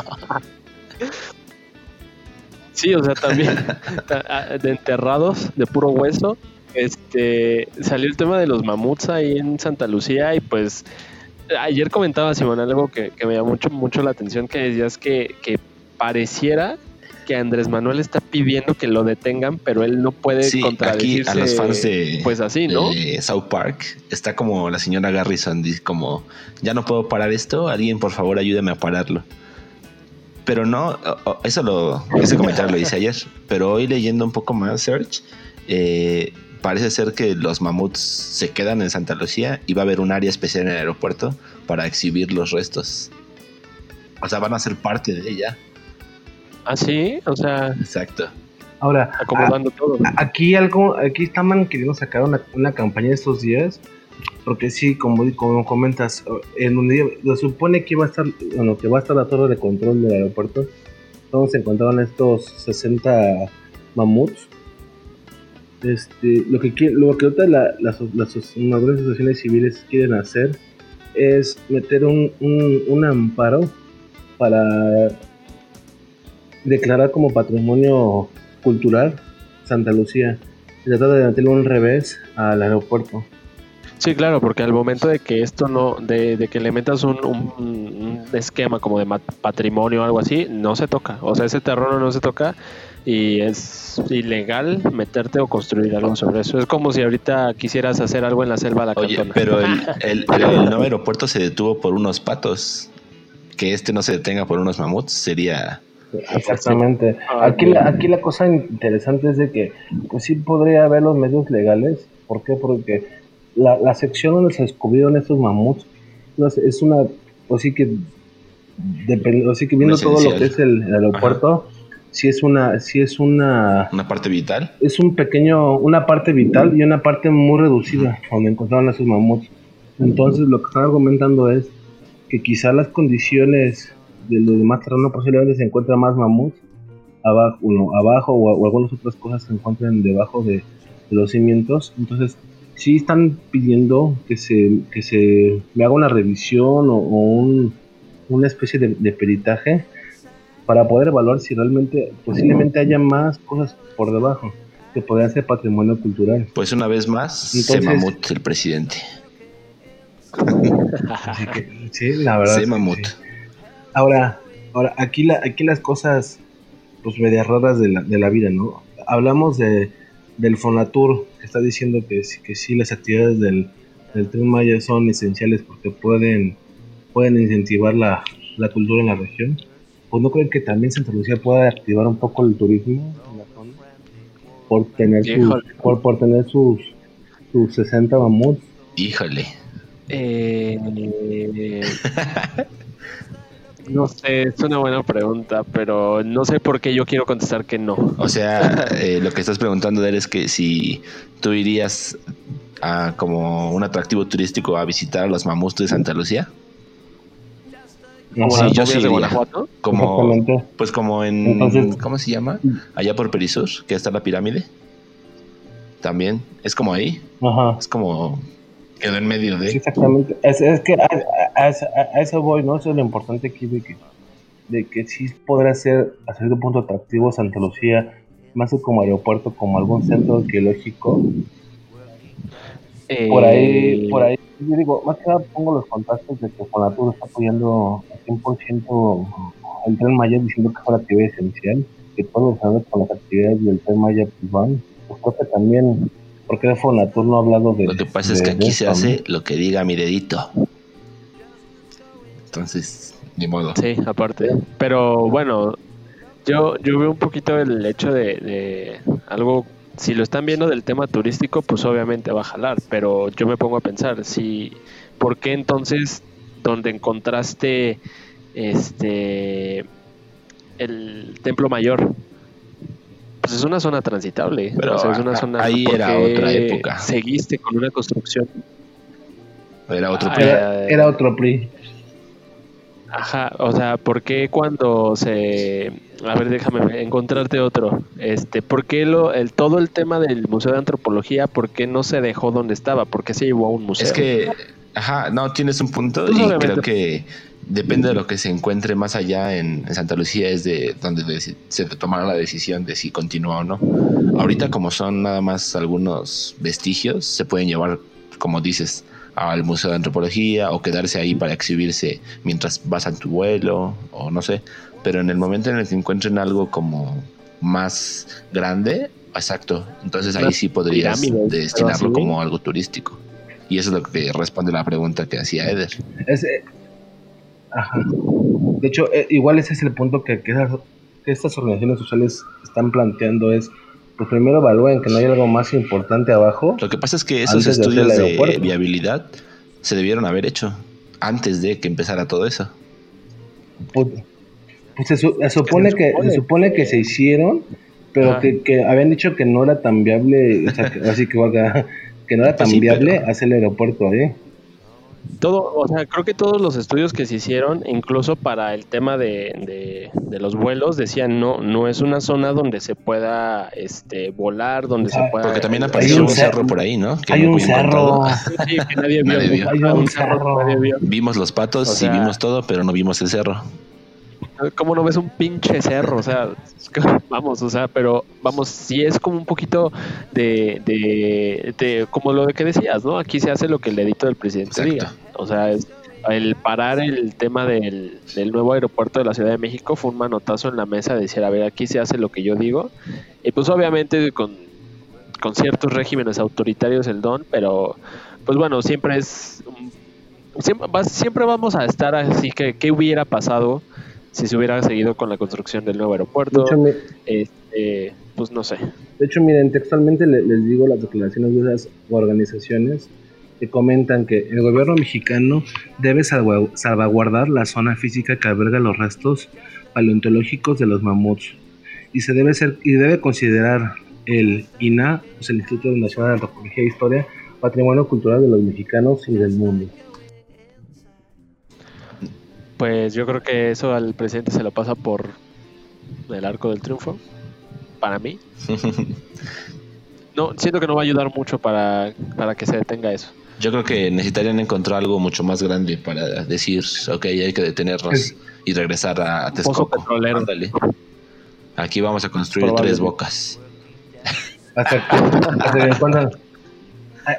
Sí, o sea, también de enterrados de puro hueso. Este salió el tema de los mamuts ahí en Santa Lucía y pues ayer comentaba Simón algo que, que me llamó mucho, mucho la atención que decías que, que pareciera que Andrés Manuel está pidiendo que lo detengan, pero él no puede Sí, aquí contradecirse. a los fans de, pues así, ¿no? de South Park está como la señora Garrison, dice como, ya no puedo parar esto, alguien por favor ayúdame a pararlo. Pero no, eso lo, ese comentario lo hice ayer, pero hoy leyendo un poco más, Search, eh, parece ser que los mamuts se quedan en Santa Lucía y va a haber un área especial en el aeropuerto para exhibir los restos. O sea, van a ser parte de ella. Ah, sí, o sea, Exacto. Ahora, acomodando todo. aquí algo, aquí estaban queriendo sacar una, una campaña estos días, porque sí, como, como comentas, en donde se supone que iba a estar, bueno, que va a estar la torre de control del aeropuerto, donde se encontraban estos 60 mamuts. Este, lo que lo que ahorita la- las, las, asociaciones civiles quieren hacer es meter un, un, un amparo para declarar como patrimonio cultural Santa Lucía y tratar de meterle un revés al aeropuerto. Sí, claro, porque al momento de que esto no, de, de que le metas un, un- un esquema como de patrimonio o algo así, no se toca. O sea, ese terreno no se toca. Y es ilegal meterte o construir algo sobre eso. Es como si ahorita quisieras hacer algo en la selva de la Oye, Cantona. pero el, el- pero el nuevo aeropuerto se detuvo por unos patos. Que este no se detenga por unos mamuts sería. Exactamente. Ah, Aquí la, aquí la cosa interesante es de que pues sí podría haber los medios legales. ¿Por qué? Porque la, la sección donde se descubrieron estos mamuts pues, es una, pues sí que, depende, así que viendo todo lo que es el, el aeropuerto, sí es una, sí es una, Una parte vital. es un pequeño, una parte vital y una parte muy reducida donde encontraron a esos mamuts. Entonces lo que están argumentando es que quizá las condiciones de los demás terrenos posiblemente se encuentran más mamuts abajo, uno, abajo o, o algunas otras cosas se encuentren debajo de, de los cimientos. Entonces sí están pidiendo que se, que se le haga una revisión o, o un- una especie de, de peritaje para poder evaluar si realmente posiblemente haya más cosas por debajo que podrían ser patrimonio cultural. Pues una vez más, se Entonces- mamut el presidente. Así que sí, la verdad. Se mamut. sí. Ahora, ahora aquí, la, aquí las cosas, pues medias raras de la, de la vida, ¿no? Hablamos de, del Fonatur, que está diciendo que, sí- que sí las actividades del, del Tren Maya son esenciales porque pueden, pueden incentivar la, la cultura en la región. Pues no creen que también Santa Lucía pueda activar un poco el turismo en la zona por tener sus, por, por tener sus, sus 60 mamuts. Híjole. Eh, no sé, es una buena pregunta, pero no sé por qué yo quiero contestar que no. O sea, eh, lo que estás preguntando de él es que si tú irías a como un atractivo turístico a visitar a los mamuts de Santa Lucía. Como Sí, las yo sí de. Guanajuato. Como, Exactamente. pues como en, Entonces- ¿cómo se llama? Allá por Perisur, que está la pirámide. También, es como ahí, Ajá. es como quedó en medio Sí, de... exactamente. Es, es que a, a- a- a eso voy, ¿no? Eso es lo importante aquí de que, de que sí podrá ser a cierto punto atractivo Santa Lucía, más que como aeropuerto, como algún centro arqueológico. Por Eh, ahí, por ahí, yo digo, más que nada pongo los contactos de que Fonatur está apoyando al 100% el Tren Maya, diciendo que es una actividad esencial, que todos los años con las actividades del Tren Maya pues van. Pues creo que también, porque de Fonatur no ha hablado de... Lo que pasa es que aquí se hace lo que diga mi dedito. Entonces, ni modo. Sí, aparte. Pero bueno, yo, yo veo un poquito el hecho de, de algo, si lo están viendo del tema turístico, pues obviamente va a jalar, pero yo me pongo a pensar, si, ¿por qué entonces donde encontraste este el templo mayor? Pues es una zona transitable, Pero o sea, es una a- zona ahí ¿por era otra época. Seguiste con una construcción Era otro Ah, plan. Era, era otro PRI. Ajá, o sea, ¿por qué cuando se... A ver, déjame encontrarte otro. Este, ¿por qué lo, el, todo el tema del Museo de Antropología, por qué no se dejó donde estaba? ¿Por qué se llevó a un museo? Es que, ajá, no, tienes un punto Pues y creo que depende de lo que se encuentre más allá en, en Santa Lucía es de donde deci- se tomará la decisión de si continúa o no. Ahorita como son nada más algunos vestigios, se pueden llevar, como dices, al Museo de Antropología o quedarse ahí para exhibirse mientras vas a tu vuelo o no sé. Pero en el momento en el que encuentren algo como más grande, exacto, entonces ahí sí podrías destinarlo como algo turístico. Y eso es lo que responde la pregunta que hacía Eder. Eh, ajá. De hecho, eh, igual ese es el punto que, que esas- que estas organizaciones sociales están planteando es, pues primero evalúen que no hay algo más importante abajo. Lo que pasa es que esos de estudios de viabilidad se debieron haber hecho antes de que empezara todo eso. Pues se, su- se supone se que se supone que se hicieron, pero Ajá. que, que habían dicho que no era tan viable, o sea, que, así que, que no era tan Pues sí, viable pero- hacer el aeropuerto ahí. Todo, o sea, creo que todos los estudios que se hicieron, incluso para el tema de, de, de los vuelos, decían no, no es una zona donde se pueda este, volar, donde se Ah, pueda... Porque también hay apareció un un cerro cerro- por ahí, ¿no? Que hay no un cerro. encontrado. Sí, que nadie vio. Nadie vio. Hay Ah, un cerro que cerro. nadie vio. Vimos los patos O sea- y vimos todo, pero no vimos el cerro. ¿Cómo no ves un pinche cerro? O sea, vamos, o sea, pero vamos, sí es como un poquito de, de, de- como lo de que decías, ¿no? Aquí se hace lo que el dedito del presidente Exacto. diga. O sea, es- el parar el tema del, del nuevo aeropuerto de la Ciudad de México fue un manotazo en la mesa de decir, a ver, aquí se hace lo que yo digo. Y pues obviamente con, con ciertos regímenes autoritarios el don, pero pues bueno, siempre es... Siempre, siempre vamos a estar así que, ¿qué hubiera pasado si se hubiera seguido con la construcción del nuevo aeropuerto? hecho, Este, pues no sé. De hecho, miren, textualmente le- les digo las declaraciones de esas organizaciones que comentan que el gobierno mexicano debe salva- salvaguardar la zona física que alberga los restos paleontológicos de los mamuts y se debe ser y debe considerar el INA, pues el Instituto Nacional de Antropología e Historia, patrimonio cultural de los mexicanos y del mundo. Pues yo creo que eso al presidente se lo pasa por el arco del triunfo, para mí. No, siento que no va a ayudar mucho para, para que se detenga eso. Yo creo que necesitarían encontrar algo mucho más grande para decir, ok, hay que detenernos y regresar a Texcoco. petrolero. Ándale. Aquí vamos a construir tres bocas. Hasta que, hasta que encuentran-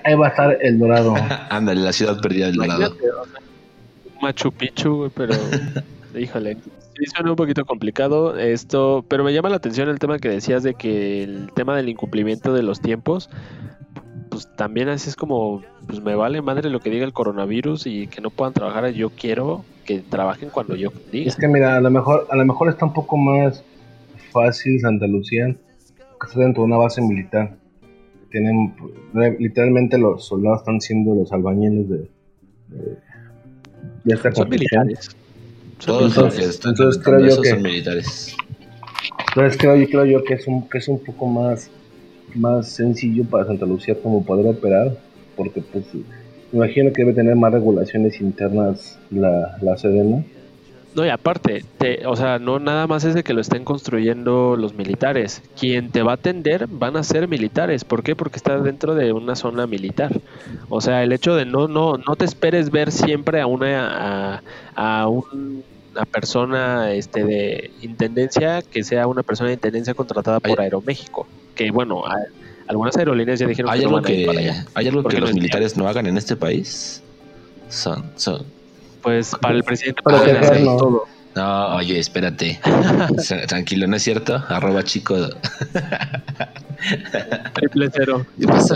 ahí- va a estar el dorado. Ándale, la ciudad perdida del lado. Imagínate, o sea, Machu Picchu, güey, pero híjole, sí suena un poquito complicado esto, pero me llama la atención el tema que decías de que el tema del incumplimiento de los tiempos, pues también así es como, pues me vale madre lo que diga el coronavirus y que no puedan trabajar, yo quiero que trabajen cuando yo diga. Es que mira, a lo mejor, a lo mejor está un poco más fácil Santa Lucía, que está dentro de una base militar. Tienen, literalmente los soldados están siendo los albañiles de, de, de esta Son militares. Son Todos los Entonces- que están entonces creo yo que- son militares. Entonces creo, yo- creo yo que es un, que es un poco más, más sencillo para Santa Lucía como poder operar, porque pues me imagino que debe tener más regulaciones internas la, la Sedena. No, y aparte, te- o sea, no nada más es de que lo estén construyendo los militares. Quien te va a atender van a ser militares. ¿Por qué? Porque está dentro de una zona militar. O sea, el hecho de no, no, no te esperes ver siempre a una, a, a un- una persona este, de intendencia que sea una persona de intendencia contratada por Aeroméxico. Que bueno, a- algunas aerolíneas ya dijeron ¿Hay que no van a ir para allá. ¿hay algo que los es militares no hagan en este país? Son, son. Pues para el presidente Para pueden hacer protegernos. todo. No, oye, espérate. Tranquilo, ¿no es cierto? Arroba chico. Triple cero. ¿Qué pasa?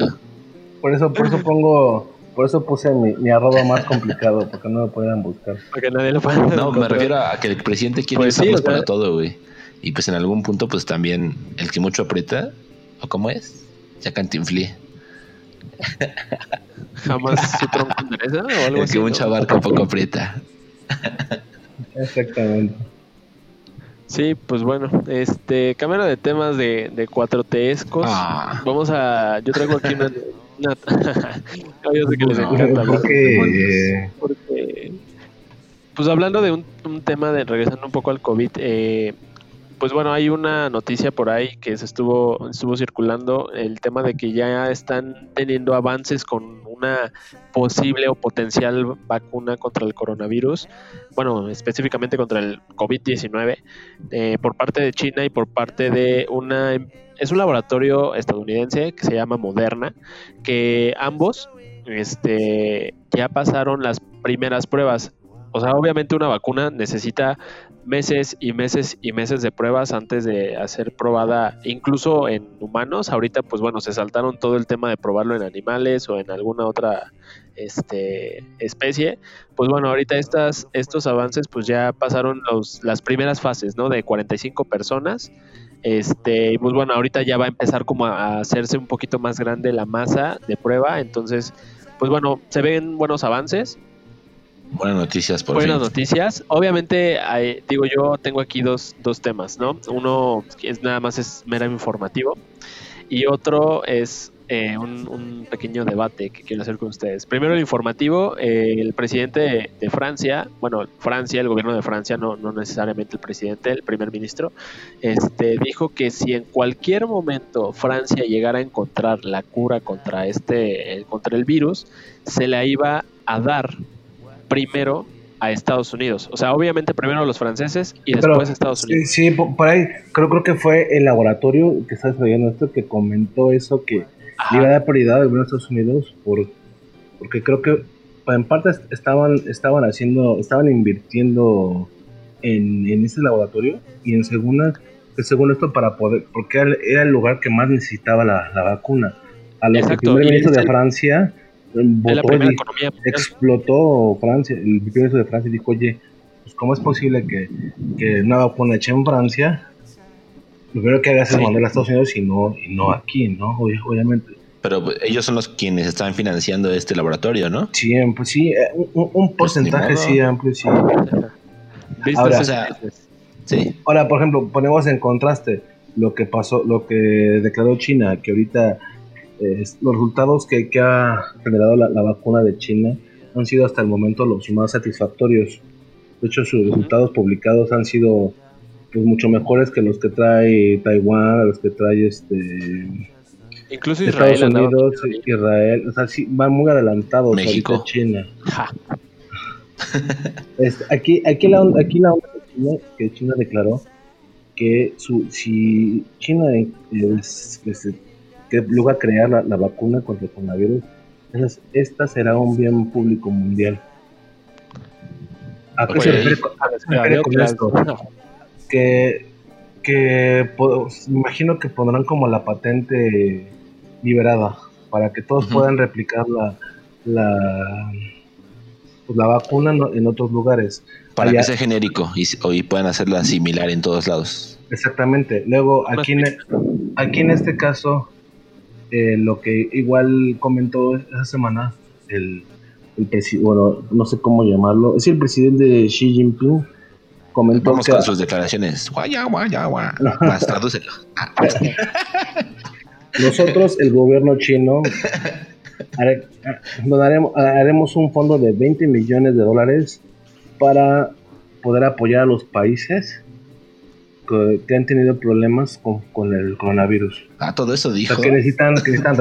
Por eso, por eso pongo, por eso puse mi, mi arroba más complicado, porque no me puedan buscar. Para que nadie lo pueda No, me refiero a que el presidente quiere Pues sí, usarlos sea- para todo, güey. Y pues en algún punto, pues también el que mucho aprieta, ¿o cómo es? Ya cantinflé. Jamás su tronco endereza o algo así. que ¿no? mucho abarca poco aprieta. Exactamente. Sí, pues bueno, este, cámara de temas de, de cuatro tescos. Ah. Vamos a, yo traigo aquí una, una- No, yo sé que les No, encanta Porque demonios, porque, pues hablando de un, un tema de regresando un poco al COVID, eh, pues bueno, hay una noticia por ahí que se estuvo, estuvo circulando, el tema de que ya están teniendo avances con una posible o potencial vacuna contra el coronavirus, bueno, específicamente contra el COVID-19, eh, por parte de China y por parte de una, es un laboratorio estadounidense que se llama Moderna, que ambos este, ya pasaron las primeras pruebas. O sea, obviamente una vacuna necesita meses y meses y meses de pruebas antes de hacer probada incluso en humanos. Ahorita, pues bueno, se saltaron todo el tema de probarlo en animales o en alguna otra este, especie. Pues bueno, ahorita estas, estos avances pues ya pasaron los, las primeras fases, ¿no? De 45 personas. Este, pues bueno, ahorita ya va a empezar como a hacerse un poquito más grande la masa de prueba. Entonces, pues bueno, se ven buenos avances. Buenas noticias, por Buenas fin. noticias. Obviamente, hay- digo yo, tengo aquí dos, dos temas, ¿no? Uno es nada más es mera informativo y otro es eh, un, un pequeño debate que quiero hacer con ustedes. Primero el informativo, eh, el presidente de, de Francia, bueno, Francia, el gobierno de Francia, no, no necesariamente el presidente, el primer ministro, este, dijo que si en cualquier momento Francia llegara a encontrar la cura contra este, contra el virus, se la iba a dar primero a Estados Unidos. O sea, obviamente primero a los franceses y Pero, después a Estados sí, Unidos. sí, po- por ahí creo, creo que fue el laboratorio que está desarrollando esto que comentó eso que Ajá. le iba a dar prioridad de Estados Unidos por, porque creo que en parte estaban, estaban haciendo, estaban invirtiendo en, en ese laboratorio y en segunda, que según esto para poder, porque era, el lugar que más necesitaba la, la vacuna. A lo que el Exacto, primer y ministro de Francia la primera economía explotó Francia, el primer ministro de Francia dijo, oye, pues cómo es posible que, que una vacuna hecha en Francia, lo primero que hagas es Sí. mandarla a Estados Unidos y no, y no aquí, ¿no? Ob- Obviamente. Pero ellos son los quienes están financiando este laboratorio, ¿no? Sí, pues sí, eh, un, un Pues porcentaje sí amplio, sí. ¿Viste Ahora, o sea, Sí. Ahora, por ejemplo, ponemos en contraste lo que pasó, lo que declaró China, que ahorita eh, los resultados que, que ha generado la, la vacuna de China han sido hasta el momento los más satisfactorios. De hecho, sus resultados publicados han sido pues mucho mejores que los que trae Taiwán, a los que trae este Incluso Israel Estados andaba- Unidos, Israel, o sea, sí, van muy adelantados México. ahorita China. Ja, Este, aquí, aquí la onda, aquí la onda de China, que China declaró que su, si China es, es- que lugar crear la, la vacuna contra el coronavirus, esta será un bien público mundial. ¿A qué se refiere, con- a qué se refiere con esto? Que, que me imagino que pondrán como la patente liberada para que todos puedan replicar la, la, pues, la vacuna en- en otros lugares. Para Allá- que sea genérico y, y puedan hacerla similar en todos lados. Exactamente. Luego, aquí en, aquí en este caso, eh, lo que igual comentó esa semana, el, el presidente, bueno, no sé cómo llamarlo, es el presidente Xi Jinping, comentó Vamos que con sus declaraciones. Guaya, guaya, guaya. Más, tradúcelo. Ah, nosotros, el gobierno chino, haremos, haremos un fondo de 20 millones de dólares para poder apoyar a los países que, que han tenido problemas con, con el coronavirus. Ah, todo eso O dijo. sea, que necesitan, que necesitan.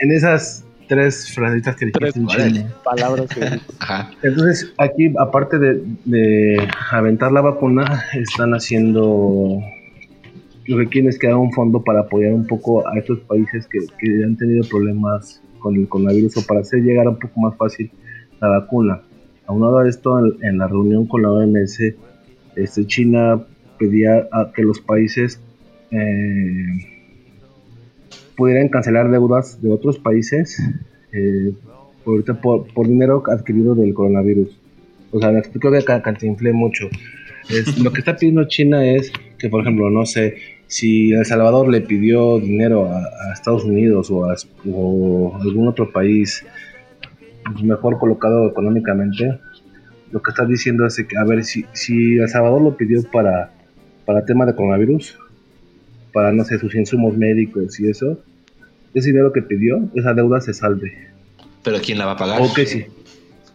En esas tres frasitas que Tres dijiste en chino. palabras que Ajá. Entonces, aquí, aparte de, de aventar la vacuna, están haciendo. Lo que quieren es crear un fondo para apoyar un poco a estos países que, que han tenido problemas con el coronavirus o para hacer llegar un poco más fácil la vacuna. Aunado a esto, en, en la reunión con la OMS, este, China pedía a que los países eh, pudieran cancelar deudas de otros países eh, por, por, por dinero adquirido del coronavirus. O sea, me explico que ca- cantinflé mucho. Es, lo que está pidiendo China es que, por ejemplo, no sé, si El Salvador le pidió dinero a, a Estados Unidos o a o algún otro país mejor colocado económicamente, lo que está diciendo es que, a ver, si, si El Salvador lo pidió para, para tema de coronavirus, para, no sé, sus insumos médicos y eso, ese dinero que pidió, esa deuda se salve. Pero ¿quién la va a pagar? O que sí.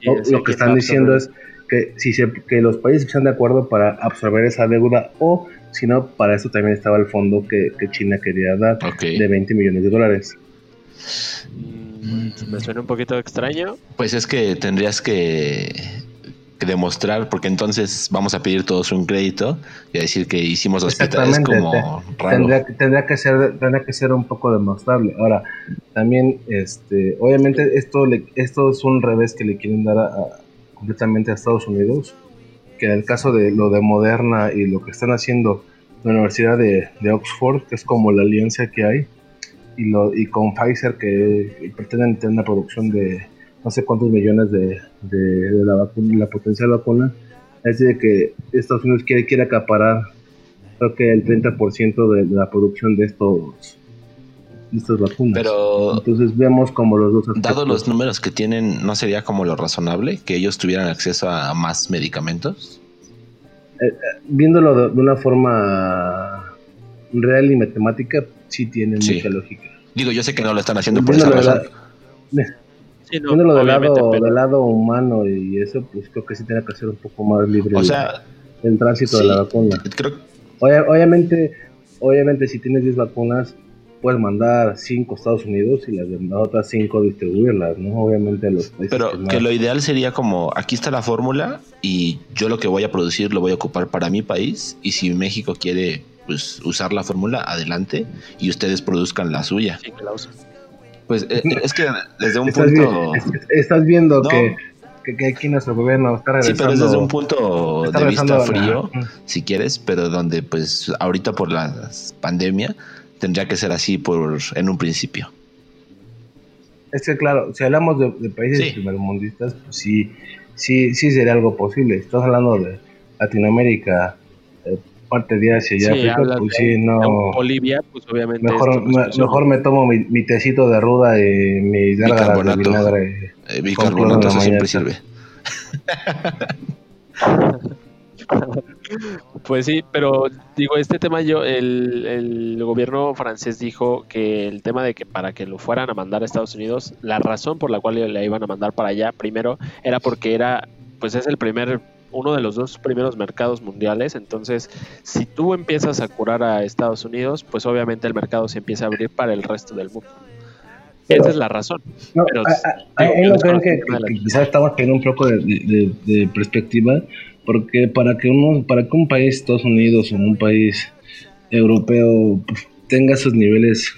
O- lo que están diciendo es que si se, que los países están de acuerdo para absorber esa deuda o si no, para eso también estaba el fondo que, que China quería dar de 20 millones de dólares. Mm, Me suena un poquito extraño. Pues es que tendrías que, que demostrar, porque entonces vamos a pedir todos un crédito y a decir que hicimos hospitales como raro. Tendría, que- tendría que ser tendría que ser un poco demostrable. Ahora, también, este, obviamente esto le, esto es un revés que le quieren dar a- a- completamente a Estados Unidos, que en el caso de lo de Moderna y lo que están haciendo la Universidad de, de Oxford, que es como la alianza que hay, y, lo, y con Pfizer que, que pretenden tener una producción de no sé cuántos millones de, de, de la, vacuna, la potencial vacuna, es de que Estados Unidos quiere, quiere acaparar creo que el 30% de, de la producción de estos de estas vacunas. Pero Entonces vemos como los dos aspectos. dado los números que tienen, ¿no sería como lo razonable que ellos tuvieran acceso a más medicamentos? Viéndolo de, de una forma real y matemática, sí tiene Sí. mucha lógica. Digo, yo sé que no lo están haciendo por esa razón. la- Sí, no, viéndolo del, lado, pero- del lado humano y eso, pues creo que sí tiene que ser un poco más libre O el- sea, el, tránsito de sí. la vacuna. creo Obvia- obviamente, obviamente si tienes 10 vacunas, puedes mandar 5 a Estados Unidos y las demás otras 5 distribuirlas, ¿no? Obviamente los países Pero que que lo ideal sería como, aquí está la fórmula y yo lo que voy a producir lo voy a ocupar para mi país y si México quiere pues usar la fórmula, adelante y ustedes produzcan la suya. Sí, que la usan. Pues eh, es que desde un estás, punto... vi- estás viendo No. que, que, que aquí nuestro gobierno está Sí, regresando. pero es desde un punto de vista la- frío, si quieres, pero donde pues ahorita por la pandemia tendría que ser así por en un principio. Es que claro, si hablamos de, de países Sí. primermundistas, pues sí, sí, sí sería algo posible. Estás hablando de Latinoamérica, eh, parte de Asia y Sí, África, pues de- sí, no. Bolivia, pues obviamente. Mejor, me- mejor me tomo mi, mi tecito de ruda y mi gárgaras de vinagre. Eh, bicarbonato la eso siempre sirve. Pues sí, pero digo, este tema yo, el, el gobierno francés dijo que el tema de que para que lo fueran a mandar a Estados Unidos, la razón por la cual le iban a mandar para allá, primero, era porque era, pues es el primer, uno de los dos primeros mercados mundiales, entonces, si tú empiezas a curar a Estados Unidos, pues obviamente el mercado se empieza a abrir para el resto del mundo. Pero- Esa es la razón. No, Pero, a- a- yo creen que, que quizás estamos teniendo un poco de, de- de perspectiva, porque para que uno, para que un país, Estados Unidos o un país europeo pues, tenga esos niveles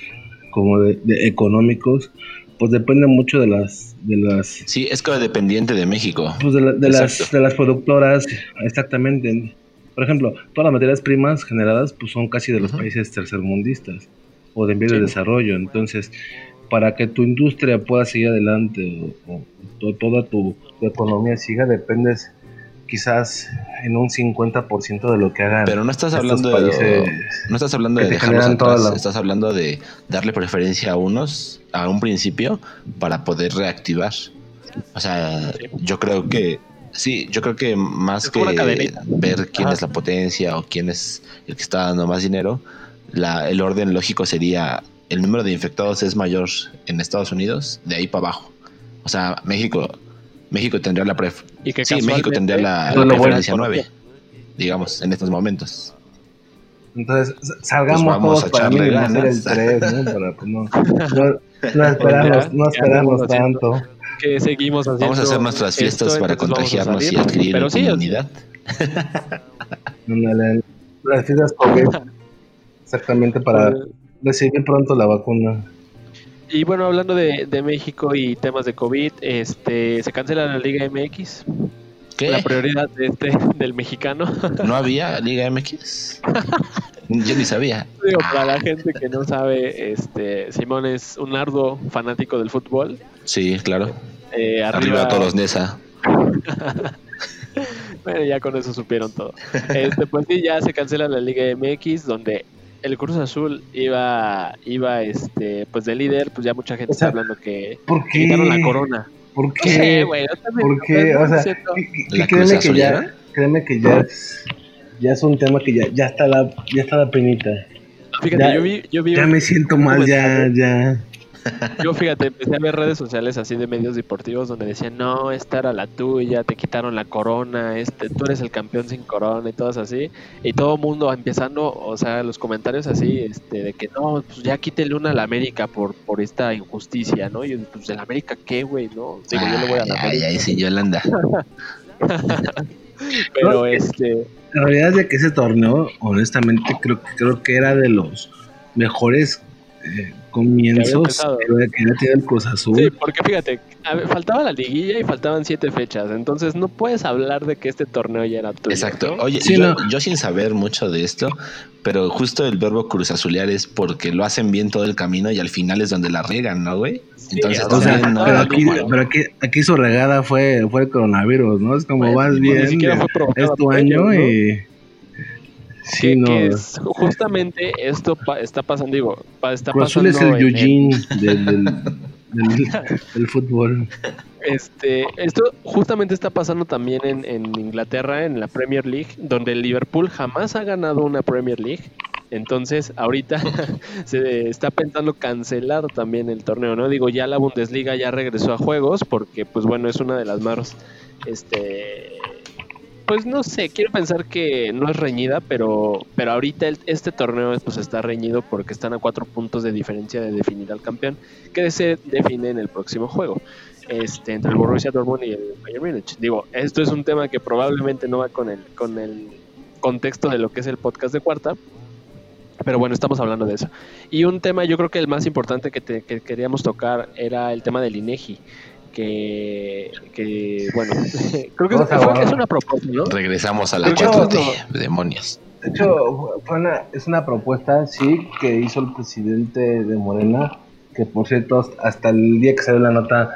como de, de económicos, pues depende mucho de las de las Sí, es dependiente de México. pues de, la- de las de las productoras exactamente. Por ejemplo, todas las materias primas generadas pues son casi de los países tercermundistas o de en vías de Sí. desarrollo. Entonces, para que tu industria pueda seguir adelante o, o to- toda tu, tu economía siga, dependes quizás en un 50% de lo que hagan Pero no estás hablando de no estás hablando de dejarlos atrás, la- estás hablando de darle preferencia a unos a un principio para poder reactivar. O sea, Sí. yo creo que sí, yo creo que más Es que ver quién Ajá. es la potencia o quién es el que está dando más dinero, la, el orden lógico sería el número de infectados es mayor en Estados Unidos, de ahí para abajo. O sea, México México tendría la pref Y que Sí, México tendría la, es la lo bueno. preferencia 9, digamos, en estos momentos. Entonces, s- salgamos Pues vamos todos a para echarle hacer el ganas. 3, ¿no? Para pues, no, no, no esperarnos, no Ya, esperarnos ya estamos tanto. que seguimos haciendo Vamos a hacer nuestras fiestas esto, para contagiarnos y salir. adquirir Pero sí, inmunidad. Las fiestas COVID. Exactamente para pues, recibir pronto la vacuna. Y bueno, hablando de, de México y temas de COVID, este, se cancela la Liga MX, ¿Qué? la prioridad de este, del mexicano. ¿No había Liga MX? Yo ni sabía. Digo, para la gente que no sabe, este, Simón es un arduo fanático del fútbol. Sí, claro. Eh, Arriba, arriba, todos Nesa. Bueno, ya con eso supieron todo. Este, pues sí, ya se cancela la Liga MX, donde el Cruz Azul iba, iba, este, pues de líder, pues ya mucha gente O sea, está hablando que ¿Por quitaron la corona. ¿Por No qué? sé, güey, no sé, ¿Por qué? no O sea, no. que- que- ¿La créeme que ya, créeme que ya es, ya es un tema que ya, ya está la, ya está la penita. Fíjate, ya- yo vi, yo vi Ya un- me siento mal, ya, ya. Yo fíjate, empecé a ver redes sociales así de medios deportivos donde decían, no, esta era la tuya, te quitaron la corona, este, tú eres el campeón sin corona y todas así. Y todo mundo empezando, o sea, los comentarios así, este, de que no, pues ya quítele una a la América por, por esta injusticia, ¿no? Y yo, pues de la América qué, güey, ¿no? Digo, yo le voy a la Ay, ay, sí, Yolanda. Pero No, este, La realidad es de que ese torneo, honestamente, creo, creo que era de los mejores eh, comienzos que había, que había tenido el Cruz Azul. sí, porque fíjate, faltaba la liguilla y faltaban siete fechas, entonces no puedes hablar de que este torneo ya era tuyo. Exacto. ¿no? Oye, Sí, yo, no. yo sin saber mucho de esto, pero justo el verbo cruzazulear es porque lo hacen bien todo el camino y al final es donde la regan, ¿no, güey? Sí, Entonces, o O sea, no, pero aquí, pero aquí, aquí su regada fue, fue el coronavirus, ¿no? Es como Bueno, vas ni bien, siquiera fue provocado es tu año ellos, ¿no? que, Sí, no. que es- justamente esto pa- está pasando, digo, pa- está Cruz Azul pasando es el en- en- Eugene del, del, del- del fútbol. este, esto justamente está pasando también en, en Inglaterra, en la Premier League, donde el Liverpool jamás ha ganado una Premier League. Entonces, ahorita se está pensando cancelar también el torneo, ¿no? Digo, ya la Bundesliga ya regresó a juegos porque, pues bueno, es una de las más, este, pues no sé, quiero pensar que no es reñida, pero, pero ahorita el- este torneo pues está reñido porque están a cuatro puntos de diferencia de definir al campeón, que se define en el próximo juego, este, entre el Borussia Dortmund y el Bayern Múnich. Digo, esto es un tema que probablemente no va con el, con el contexto de lo que es el podcast de cuarta, pero bueno, estamos hablando de eso. Y un tema, yo creo que el más importante que, te- que queríamos tocar era el tema del INEGI, que, que bueno, creo que, creo es una propuesta, ¿no? Regresamos a la 4T, demonios. De hecho, fue una- es una propuesta, sí, que hizo el presidente de Morena, que por cierto, hasta el día que salió la nota,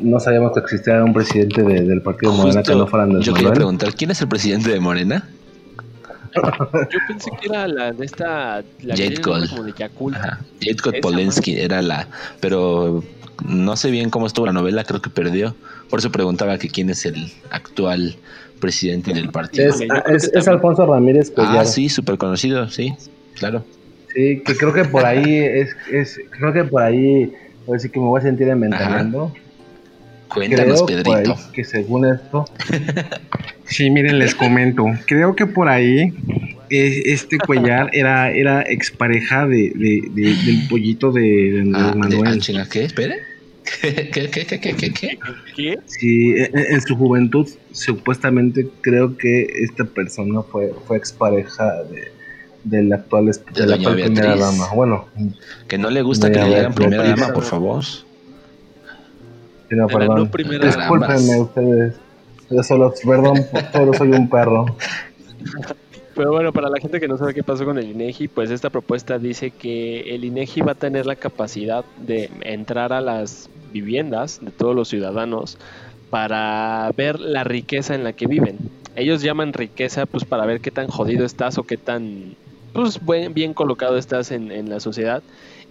no sabíamos que existía un presidente de- del partido de Morena que no fuera Andrés yo quería Manuel. preguntar, ¿quién es el presidente de Morena? Yo pensé que era la de esta, la Jade Gold. como de Yakult. Ajá. Jade Esa Polensky era la, pero no sé bien cómo estuvo la novela, creo que perdió. Por eso preguntaba que quién es el actual presidente del partido. Es, ah, es-. Alfonso Ramírez Collar. Ah, sí, súper conocido, sí, claro. Sí, que creo que por ahí es, es creo que por ahí, ahora sí que me voy a sentir inventando. Cuéntanos, Creo ahí Pedrito. que según esto, Sí, miren, les comento. Creo que por ahí eh, este Cuellar era, era expareja de, de- de- del pollito de, de Ah, de, Manuel. ah, chinga, ¿qué? Espere. ¿Qué, qué, qué, qué, qué, qué, qué? ¿Qué? sí, en, en su juventud, supuestamente creo que esta persona fue, fue expareja de, del actual, De la actual primera dama. Bueno, Que no le gusta que le digan primera dama, por favor. Sí, no, perdón. no primera Discúlpenme ustedes. Yo solo, perdón, solo soy un perro. Pero bueno, para la gente que no sabe qué pasó con el INEGI, pues esta propuesta dice que el INEGI va a tener la capacidad de entrar a las viviendas de todos los ciudadanos para ver la riqueza en la que viven. Ellos llaman riqueza pues para ver qué tan jodido estás o qué tan pues, buen- bien colocado estás en, en la sociedad.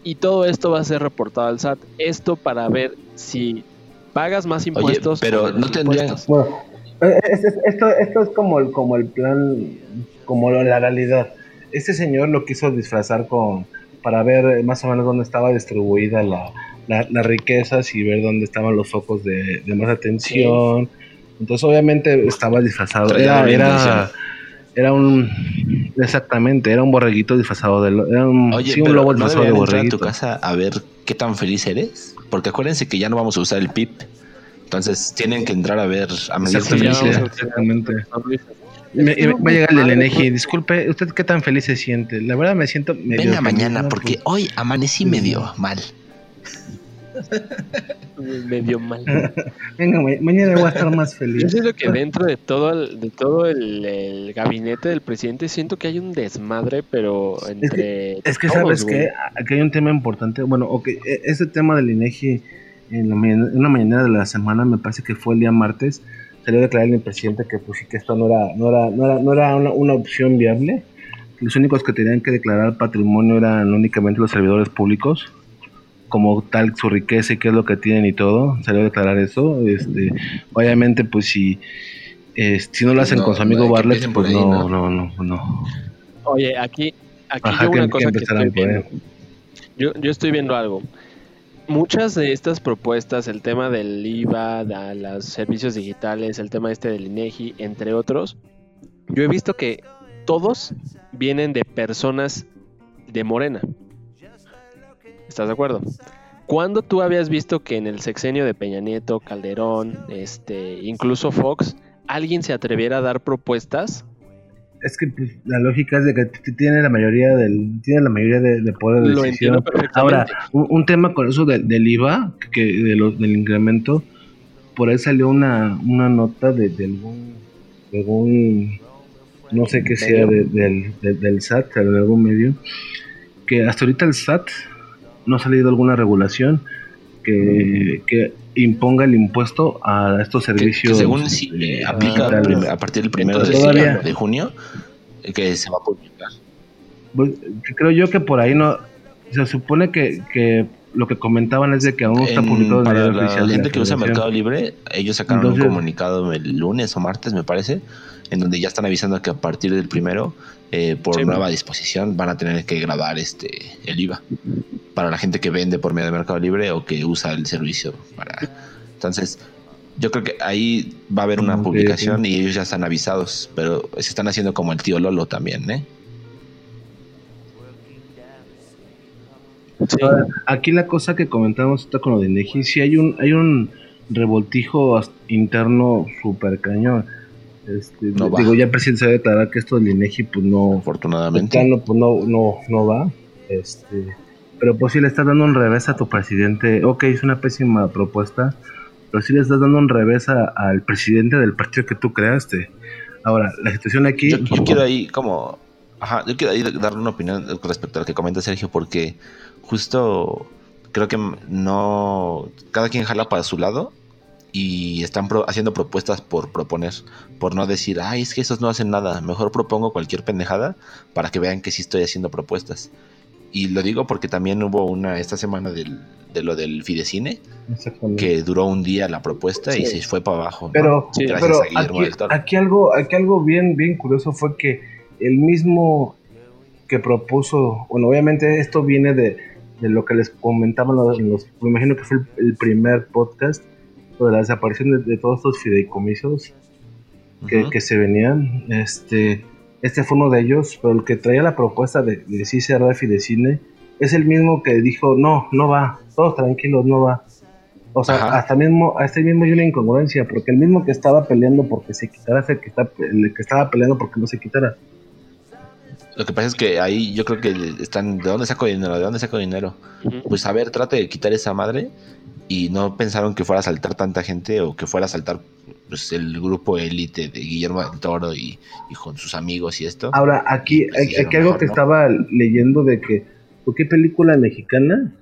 Y todo esto va a ser reportado al SAT. Esto para ver si pagas más Oye, impuestos. pero no tendrían-. Bueno, es- es- esto, esto es como el, como el plan, como lo- la realidad. Este señor lo quiso disfrazar con para ver más o menos dónde estaba distribuida la, la- las riquezas y ver dónde estaban los focos de, de más atención. Entonces, obviamente, estaba disfrazado. Era, era, un. Exactamente, era un borreguito disfrazado de. lo- Era un, Oye, sí, un pero lobo ¿no disfrazado de a tu casa a ver qué tan feliz eres? Porque acuérdense que ya no vamos a usar el PIP. Entonces tienen que entrar a ver, a medir Exactamente. Me- me- va a llegar el Eneji. Disculpe, ¿usted qué tan feliz se siente? La verdad me siento medio Venga mañana, porque Pues, hoy amanecí medio mal. medio mal. venga, ma- mañana voy a estar más Yo feliz. siento que dentro de todo el, de todo el, el gabinete del presidente siento que hay un desmadre, pero entre Es que todos, sabes que aquí hay un tema importante. Bueno, ok, e- ese tema del INEGI en la mañana, en una mañana de la semana, me parece que fue el día martes, salió a declarar el presidente que pues sí que esto no era, no era, no era, no era una, una opción viable. Los únicos que tenían que declarar patrimonio eran únicamente los servidores públicos, como tal su riqueza y qué es lo que tienen y todo. Salió a declarar eso. Este, obviamente, pues si, eh, si no lo hacen No, con su amigo que Barlet, pues ahí, no, ¿no? no, no, no. Oye, aquí, aquí Ajá, yo que- una que cosa que empezaran estoy viendo. Yo, yo estoy viendo algo. Muchas de estas propuestas, el tema del IVA, de los servicios digitales, el tema este del INEGI, entre otros, yo he visto que todos vienen de personas de Morena. ¿Estás de acuerdo? ¿Cuándo tú habías visto que en el sexenio de Peña Nieto, Calderón, este, incluso Fox, alguien se atreviera a dar propuestas Es que pues, la lógica es de que tiene la mayoría del tiene la mayoría de, de poder de Lo decisión. entiendo perfectamente. Ahora, un, un tema con eso del- del IVA, que de los, del incremento, por ahí salió una, una nota de, de algún, de algún, no sé qué sea, de- del, de- del SAT, de algún medio, que hasta ahorita el SAT no ha salido alguna regulación que, que imponga el impuesto a estos Que, que según sí eh, eh, aplica digitales. a partir del primero de, Entonces, todavía- de junio, que se va a publicar. Pues, creo yo que por ahí no. Se supone que, que lo que comentaban es de que aún no está publicado en para la oficial. gente que usa. Mercado Libre, ellos sacaron Entonces- un comunicado el lunes o martes, me parece, en donde ya están avisando que a partir del primero, eh, por Sí. nueva disposición, van a tener que grabar este el IVA para la gente que vende por medio de Mercado Libre o que usa el servicio para. Entonces, yo creo que ahí va a haber una Ok, publicación y ellos ya están avisados, pero se están haciendo como el tío Lolo también, ¿eh? Sí. Ahora, aquí la cosa que comentamos ahorita con lo de Neji, sí hay un, hay un revoltijo interno súper cañón. Este, No va. digo, ya el presidente se declarar que esto del INEGI pues no, Afortunadamente. plano, pues no, no, no va. Este, pero pues sí le está dando un revés a tu presidente. Ok, es una pésima propuesta, pero sí le estás dando un revés a- al presidente del partido que tú creaste. Ahora, la situación aquí... Yo, yo quiero ahí como... Ajá, yo quiero ahí dar una opinión respecto a lo que comenta Sergio, porque justo creo que no... Cada quien jala para su lado y están pro- haciendo propuestas por proponer, por no decir, ay, es que esos no hacen nada, mejor propongo cualquier pendejada para que vean que sí estoy haciendo propuestas. Y lo digo porque también hubo una esta semana del, de lo del Fidecine, que duró un día la propuesta y se fue para abajo. ¿no? Pero, Sí, gracias pero a Guillermo aquí, del Toro. aquí algo, aquí algo bien, bien curioso fue que el mismo que propuso, bueno, obviamente esto viene de, de lo que les comentaba en los, me imagino que fue el, el primer podcast, de la desaparición de, de todos estos fideicomisos que, que se venían. Este, este fue uno de ellos, pero el que traía la propuesta de, de sí cerrar Fidecine es el mismo que dijo, no, no va, todos tranquilos, no va. O sea, Ajá. hasta mismo, hasta ahí mismo hay una incongruencia, porque el mismo que estaba peleando porque se quitara es el que, está, el que estaba peleando porque no se quitara. Lo que pasa es que ahí yo creo que están, ¿de dónde saco dinero? ¿De dónde saco dinero? Pues a ver, trate de quitar esa madre y no pensaron que fuera a saltar tanta gente o que fuera a saltar pues, el grupo élite de Guillermo del Toro y, y con sus amigos y esto. Ahora, aquí, Pues aquí algo mejor, que ¿no? estaba leyendo de que, ¿por qué película mexicana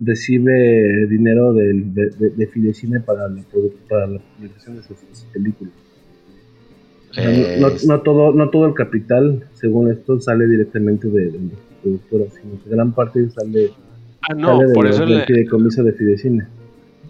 recibe dinero de, de, de Fidecine para la, para la publicación de sus, películas? Eh, no, no- no todo, no todo el capital, según esto, sale directamente de, productoras, sino que gran parte sale, Ah, no, sale por eso, fideicomiso de Fidecine.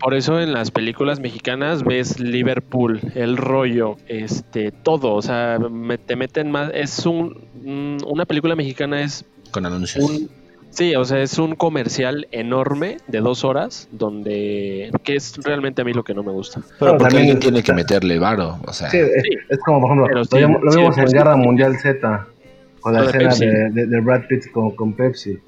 por eso en las películas mexicanas ves Liverpool, el rollo, este, todo, o sea, me- te meten más, es un, mm, una película mexicana es con anuncios. un, sí, o sea, es un comercial enorme de dos horas, donde, que es realmente a mí lo que no me gusta. Pero Pero porque también alguien tiene que meterle varo, o sea, Sí, es, Sí. es como, por ejemplo, lo, sí, vimos- lo sí, vimos en. Guerra Mundial Z, con la escena de, de- de Brad Pitt con, con Pepsi.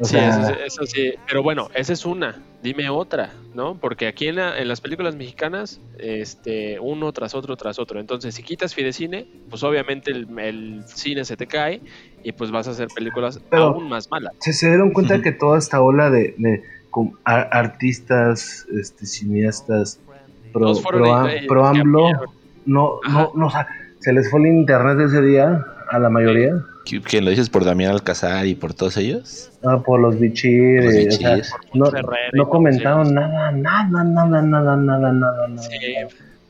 O sí, sea, eso, sí- eso sí, pero bueno, esa es una, dime otra, ¿no? Porque aquí en, la- en las películas mexicanas, este, uno tras otro tras otro, entonces si quitas Fidecine, pues obviamente el, el cine se te cae y pues vas a hacer películas Pero- aún más malas. se, se dieron cuenta que toda esta ola de, de com- ar- artistas, este, cineastas, pro, pro, AMLO, no, no, no, o sea, se les fue el internet ese día a la mayoría, ¿qui- ¿quién lo dices por Damián Alcázar y por todos ellos? ah, por los bichir, Los y, o sea, bichir. no, comentaron nada, nada, nada, nada, nada, nada, nada. Sí,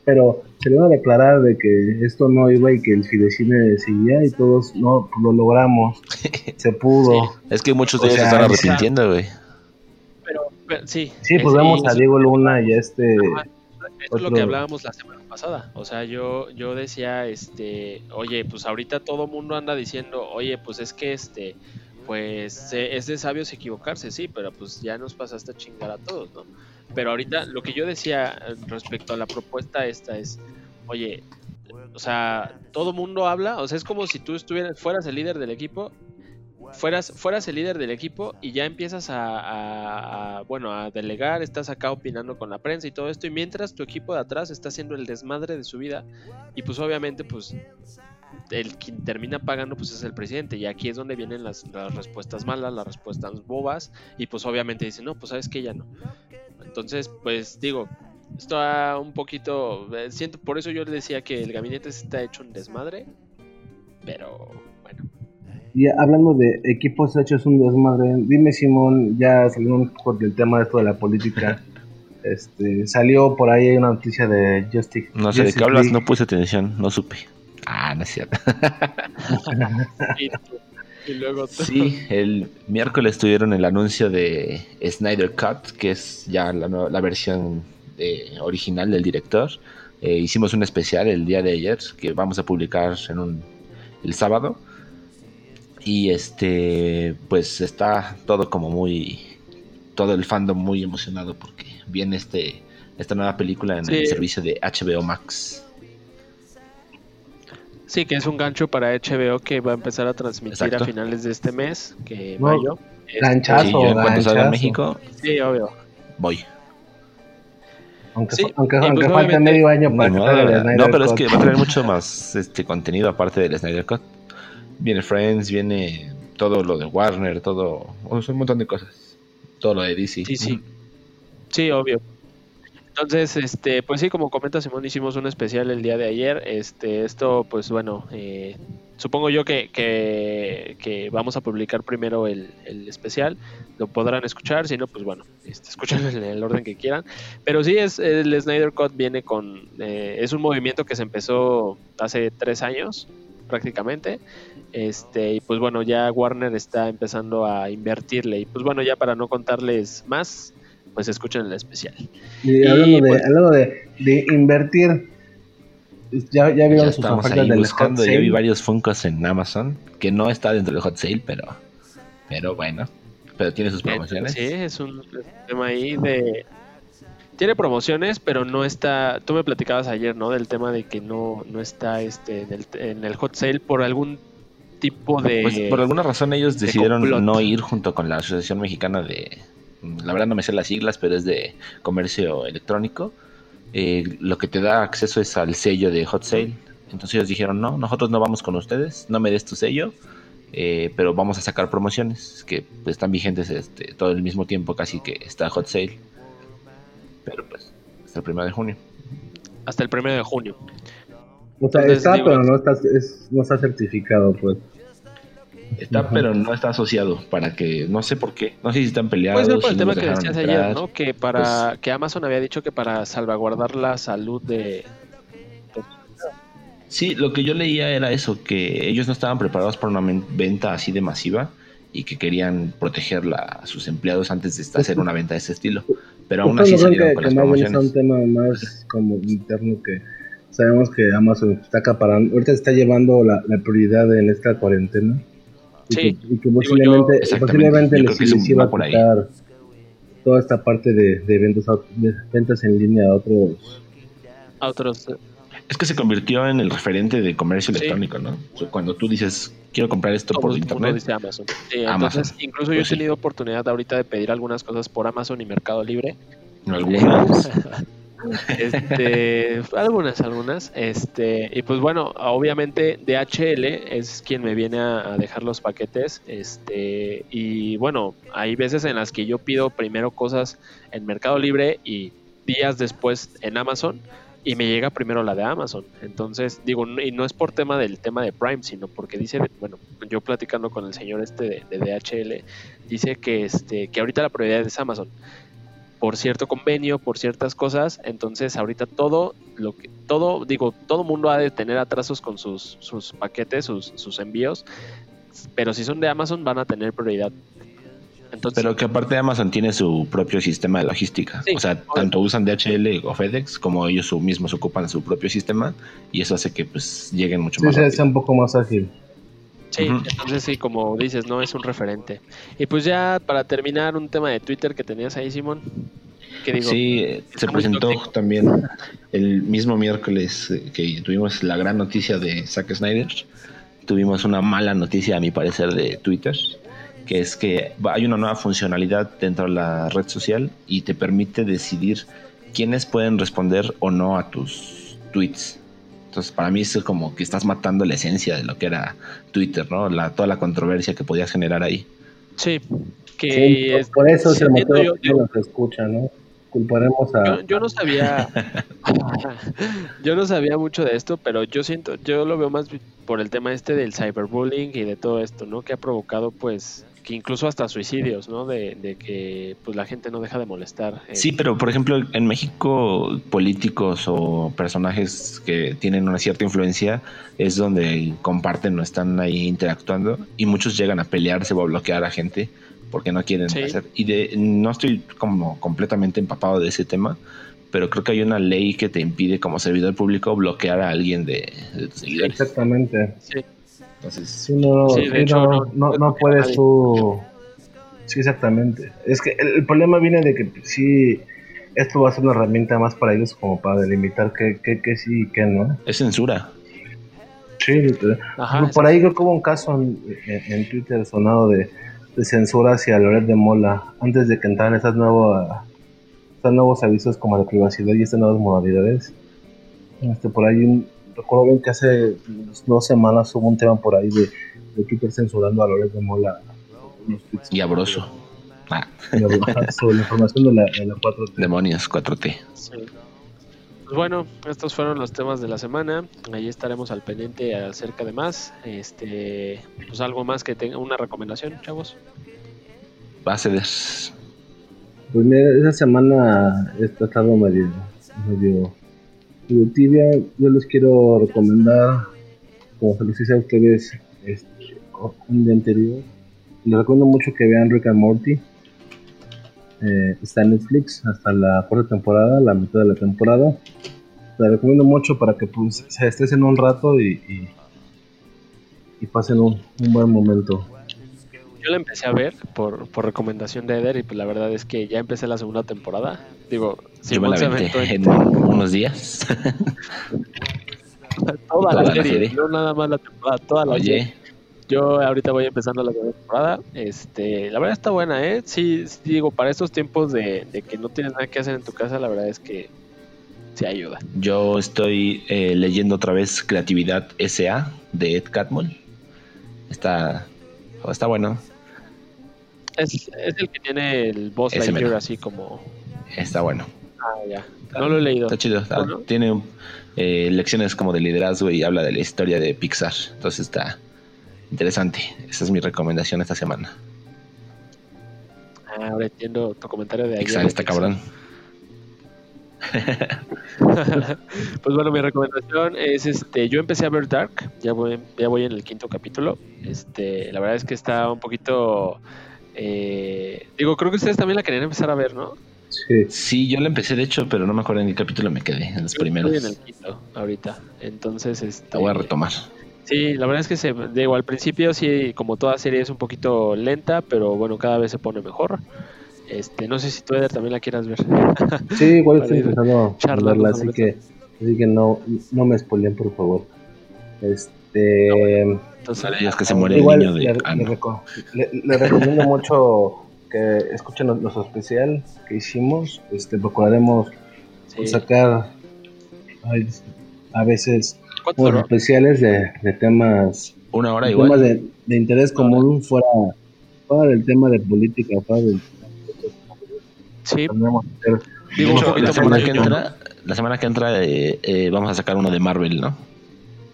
Pero se le iba a declarar de que esto no iba y que el Fidecine seguía y todos, no, lo logramos, se pudo. Es que muchos de ellos sea, se están arrepintiendo, güey. pero, pero sí. Sí, pues es- vemos a Diego Luna y a este... Ajá. Eso es lo otro- que hablábamos la semana pasada. O sea, yo, yo decía, este, oye, pues ahorita todo mundo anda diciendo, oye, pues es que este, pues eh, es de sabios equivocarse, sí, pero pues ya nos pasaste a chingar a todos, ¿no? Pero ahorita lo que yo decía eh, respecto a la propuesta esta es, oye, o sea, todo mundo habla, o sea, es como si tú estuvieras, fueras el líder del equipo fueras, fueras el líder del equipo y ya empiezas a, a- a, bueno, a delegar, estás acá opinando con la prensa y todo esto, y mientras tu equipo de atrás está haciendo el desmadre de su vida, y pues obviamente, pues el quien termina pagando pues es el presidente, y aquí es donde vienen las, las respuestas malas, las respuestas bobas, y pues obviamente dicen, no, pues sabes que ya no. Entonces, pues digo, está un poquito, eh, siento, por eso yo le decía que el gabinete está hecho un desmadre, pero. Y hablando de equipos hechos un desmadre, dime Simón, ya saliendo un poco del tema de esto de la política, este, salió por ahí una noticia de Justice. No sé de qué hablas, League. no puse atención, no supe. Ah, no es cierto. Y, y luego Sí, el miércoles tuvieron el anuncio de Snyder Cut, que es ya la, la versión eh, original del director. Eh, hicimos un especial el día de ayer que vamos a publicar en un, el sábado. Y este, pues está todo como muy, todo el fandom muy emocionado porque viene este, esta nueva película en el servicio de HBO Max. Sí, que es un gancho para HBO que va a empezar a transmitir Exacto. a finales de este mes, que No, mayo. Ganchazo. Sí, yo en cuanto salga en México, Sí, obvio. voy. Aunque, Sí, aunque, pues aunque falte obviamente- medio año para No, que salga el Snyder no, pero es que va a traer mucho más este contenido aparte del Snyder Cut. Viene Friends, viene todo lo de Warner, todo, un montón de cosas. Todo lo de DC. Sí, sí. Sí, obvio. Entonces, este, pues sí, como comenta Simón, hicimos un especial el día de ayer. Este, esto, pues bueno, eh, supongo yo que, que, que vamos a publicar primero el, el especial. Lo podrán escuchar, si no, pues bueno, este, escuchan en el orden que quieran. Pero sí, es el Snyder Cut viene con, eh, es un movimiento que se empezó hace tres años prácticamente. Este, y pues bueno, ya Warner está empezando a invertirle. Y pues bueno, ya para no contarles más, pues escuchen el especial. Y hablando, de, hablando de, de invertir, ya, ya Ya vieron sus estamos ofertas ahí del buscando. hot Yo vi varios Funkos en Amazon, que no está dentro del hot sale, pero, pero bueno. Pero tiene sus promociones. Sí, es un tema ahí de... Tiene promociones, pero no está... Tú me platicabas ayer, ¿no? Del tema de que no, no está este en el, en el hot sale por algún tipo de... Pues por alguna razón ellos de decidieron complot. no ir junto con la Asociación Mexicana de, la verdad no me sé las siglas, pero es de comercio electrónico. Eh, lo que te da acceso es al sello de Hot Sale. Entonces ellos dijeron, no, nosotros no vamos con ustedes, no me des tu sello, eh, pero vamos a sacar promociones que están vigentes este, todo el mismo tiempo casi que está Hot Sale. Pero pues, hasta el primero de junio. Hasta el primero de junio. O sea, Entonces, está, digo- pero no está, es, no está certificado, pues. Está, pero no está asociado para que, no sé por qué, no sé si están peleados. Puede ser por el si tema que decías entrar. ayer, ¿no? Que para que Amazon había dicho que para salvaguardar la salud de... Sí, lo que yo leía era eso, que ellos no estaban preparados para una venta así de masiva y que querían proteger la- a sus empleados antes de hacer una venta de ese estilo. Pero aún Ustedes así salieron que, con que las bien es un promociones. tema más como interno que sabemos que Amazon está acaparando, ahorita está llevando la, la prioridad en esta cuarentena. Y Sí, que, y que posiblemente, yo- posiblemente yo les, les iba a quitar toda esta parte de, de ventas, de ventas en línea a otros. A otros... Es que se convirtió en el referente de comercio Sí. electrónico, ¿no? O sea, Cuando tú dices, quiero comprar esto por internet, dice Amazon. Sí, Amazon. entonces, incluso yo Pues he sí. tenido oportunidad ahorita de pedir algunas cosas por Amazon y Mercado Libre. algunas, Este, algunas, algunas. Este, y pues bueno, obviamente DHL es quien me viene a, a dejar los paquetes. Este, y bueno, hay veces en las que yo pido primero cosas en Mercado Libre y días después en Amazon. Y me llega primero la de Amazon. Entonces, digo, y no es por tema del tema de Prime, sino porque dice, bueno, yo platicando con el señor este de, de DHL, dice que este, que ahorita la prioridad es Amazon por cierto convenio, por ciertas cosas, entonces ahorita todo lo que todo digo, todo mundo ha de tener atrasos con sus sus paquetes, sus sus envíos, pero si son de Amazon van a tener prioridad. Entonces, pero que aparte Amazon tiene su propio sistema de logística. Sí, o sea, obvio. tanto usan DHL o FedEx como ellos mismos ocupan su propio sistema y eso hace que pues lleguen mucho Sí, más sea, rápido. sea un poco más ágil. sí, entonces sí, como dices, no es un referente. Y pues ya para terminar un tema de Twitter que tenías ahí, Simón, que digo, Sí, se presentó tóxico. también el mismo miércoles eh, que tuvimos la gran noticia de Zack Snyder. Tuvimos una mala noticia, a mi parecer, de Twitter, que es que hay una nueva funcionalidad dentro de la red social y te permite decidir quiénes pueden responder o no a tus tweets. Entonces, para mí es como que estás matando la esencia de lo que era Twitter, ¿no? La, toda la controversia que podías generar ahí. sí, que Sí, por- es- por eso es el siento motivo yo- que nos escucha, ¿no? Culparemos a. Yo, yo no sabía, yo no sabía mucho de esto, pero yo siento, yo lo veo más por el tema este del cyberbullying y de todo esto, ¿no? Que ha provocado, pues, que incluso hasta suicidios, ¿no? De, de que, pues, la gente no deja de molestar. eh, Sí, pero por ejemplo, en México, políticos o personajes que tienen una cierta influencia es donde comparten o están ahí interactuando y muchos llegan a pelearse o a bloquear a gente porque no quieren Sí. hacer. Y de, no estoy como completamente empapado de ese tema, pero creo que hay una ley que te impide como servidor público bloquear a alguien de, de tus seguidores. Exactamente. sí. Entonces, Sí, no, Sí, de sí, hecho, no, no- puedes tú. Sí, exactamente. Es que el, el problema viene de que pues, sí, esto va a ser una herramienta más para ellos como para delimitar qué, qué, qué sí y qué no. es censura. Sí, literal. Ajá, por ahí creo que hubo un caso en, en- en Twitter sonado de, de censura hacia Loret de Mola antes de que entraran esas nuevas estos nuevos avisos como de privacidad y estas nuevas modalidades. Este, por ahí un- recuerdo bien que hace dos semanas hubo un tema por ahí de, de Twitter censurando a Loret de Mola. Y abroso. Ah, sobre la información de la, de la 4T. demonios, 4T. Sí. Pues bueno, estos fueron los temas de la semana. Ahí estaremos al pendiente acerca de más. Este, pues algo más que tenga una recomendación, chavos. Va a ceder. Pues mira, esa semana he estado medio, medio, medio tibia. Yo les quiero recomendar, como se los hice a ustedes este, un día anterior, les recomiendo mucho que vean Rick and Morty. Eh, está en Netflix hasta la cuarta temporada, la mitad de la temporada. La recomiendo mucho para que pues, se estresen un rato y, y, pasen un buen momento. Yo la empecé a ver por, por recomendación de Eder y pues la verdad es que ya empecé la segunda temporada. Digo, Yo me la se aventó en en unos días. toda, toda la, la serie, serie. no nada más la temporada, toda la serie. Oye, Yo ahorita voy empezando la segunda temporada. Este, la verdad está buena, ¿eh? Sí, sí, digo, para estos tiempos de, de que no tienes nada que hacer en tu casa, la verdad es que sí ayuda. yo estoy eh, leyendo otra vez Creatividad S.A. de Ed Catmull. Está, está bueno. Es, es el que tiene el boss Ese Lightyear así como... Está bueno. Ah, ya. No lo he leído. Está chido. está- Bueno. Tiene eh, lecciones como de liderazgo y habla de la historia de Pixar. Entonces está interesante. Esa es mi recomendación esta semana. Ah, ahora entiendo tu comentario de ayer. Pixar está cabrón. pues bueno, mi recomendación es este, yo empecé a ver Dark, ya voy, ya voy en el quinto capítulo. Este, la verdad es que está un poquito eh, digo, creo que ustedes también la querían empezar a ver, ¿no? Sí. Sí, yo la empecé de hecho, pero no me acuerdo en qué capítulo me quedé. En los Yo primeros. Estoy en el quinto ahorita. Entonces, este La voy a retomar. Sí, la verdad es que se, digo, al principio sí, como toda serie es un poquito lenta, pero bueno, cada vez se pone mejor. Este, no sé si tú Eder también la quieras ver. Sí, igual estoy empezando a verla, así que, así que no, no me spoileen, por favor. Este, Entonces, Vale, es que se muere igual el niño de. le, Ah, le no. reco- le- le recomiendo mucho que escuchen los, los especial que hicimos. Este, procuraremos sí. sacar ay, a veces especiales de, de temas, Una hora de, igual. temas de, de interés común fuera, fuera del tema de política, fuera del Sí, digo, hecho, la semana que entra, la semana que entra eh, eh, vamos a sacar uno de Marvel, ¿no?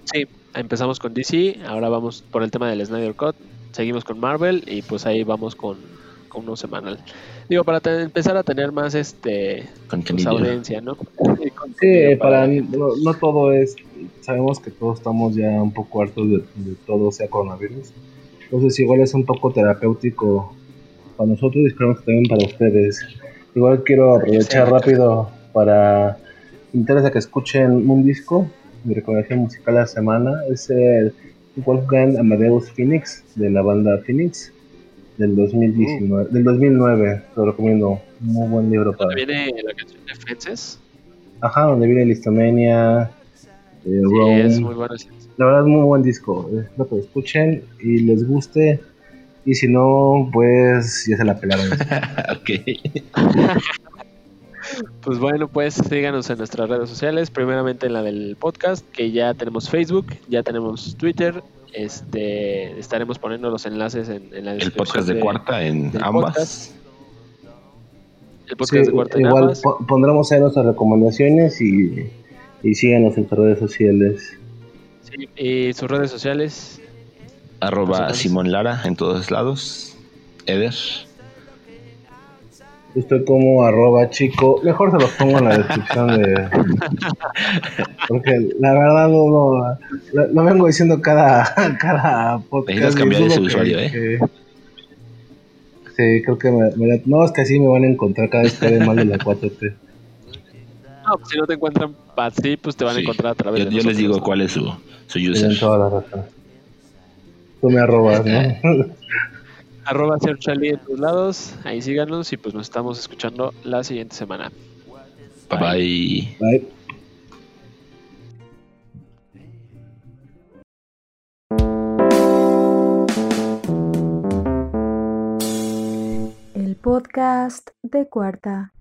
Sí, empezamos con DC, ahora vamos por el tema del Snyder Cut, seguimos con Marvel y pues ahí vamos con, con uno semanal. Digo, para empezar a tener más este pues, audiencia, ¿no? Sí, para gente. no, no todo es, sabemos que todos estamos ya un poco hartos de, de todo sea coronavirus. Entonces igual es un poco terapéutico para nosotros y esperamos que también para ustedes. Igual quiero aprovechar rápido para invitarles a que escuchen un disco, mi recomendación musical de la semana es el Wolfgang Amadeus Phoenix de la banda Phoenix del 2019, del 2009, lo recomiendo, muy buen libro para ¿Dónde viene la canción de Fences? Ajá, donde viene Listomania, eh, Sí, es muy bueno. La verdad es muy buen disco. Espero que lo escuchen y les guste. Y si no, pues ya se la pelaron. ok. Pues bueno, pues síganos en nuestras redes sociales, primeramente en la del podcast, que ya tenemos Facebook, ya tenemos Twitter, este estaremos poniendo los enlaces en, en la El descripción podcast de, cuarta en ambas. podcast. El Sí, podcast de cuarta en igual ambas. po- pondremos ahí nuestras recomendaciones y, y síganos en nuestras redes sociales. Sí, y sus redes sociales. Arroba. Simón Lara en todos lados. Eder. Estoy como arroba chico. Mejor se los pongo en la descripción de. Porque la verdad no, no, lo, lo vengo diciendo cada, cada podcast. Necesitas cambiar ese que- usuario, ¿eh? que- Sí, creo que me, me- no, es que así me van a encontrar cada vez que hable mal de la 4T. No, pues si no te encuentran así, pues te van a encontrar a través Yo, de yo les digo cuál es su, su user. Tienen toda la razón. Tú me arrobas, ¿no? Arroba Ser Charlie en todos lados. Ahí síganos y pues nos estamos escuchando la siguiente semana. Bye bye. Bye. El podcast de cuarta.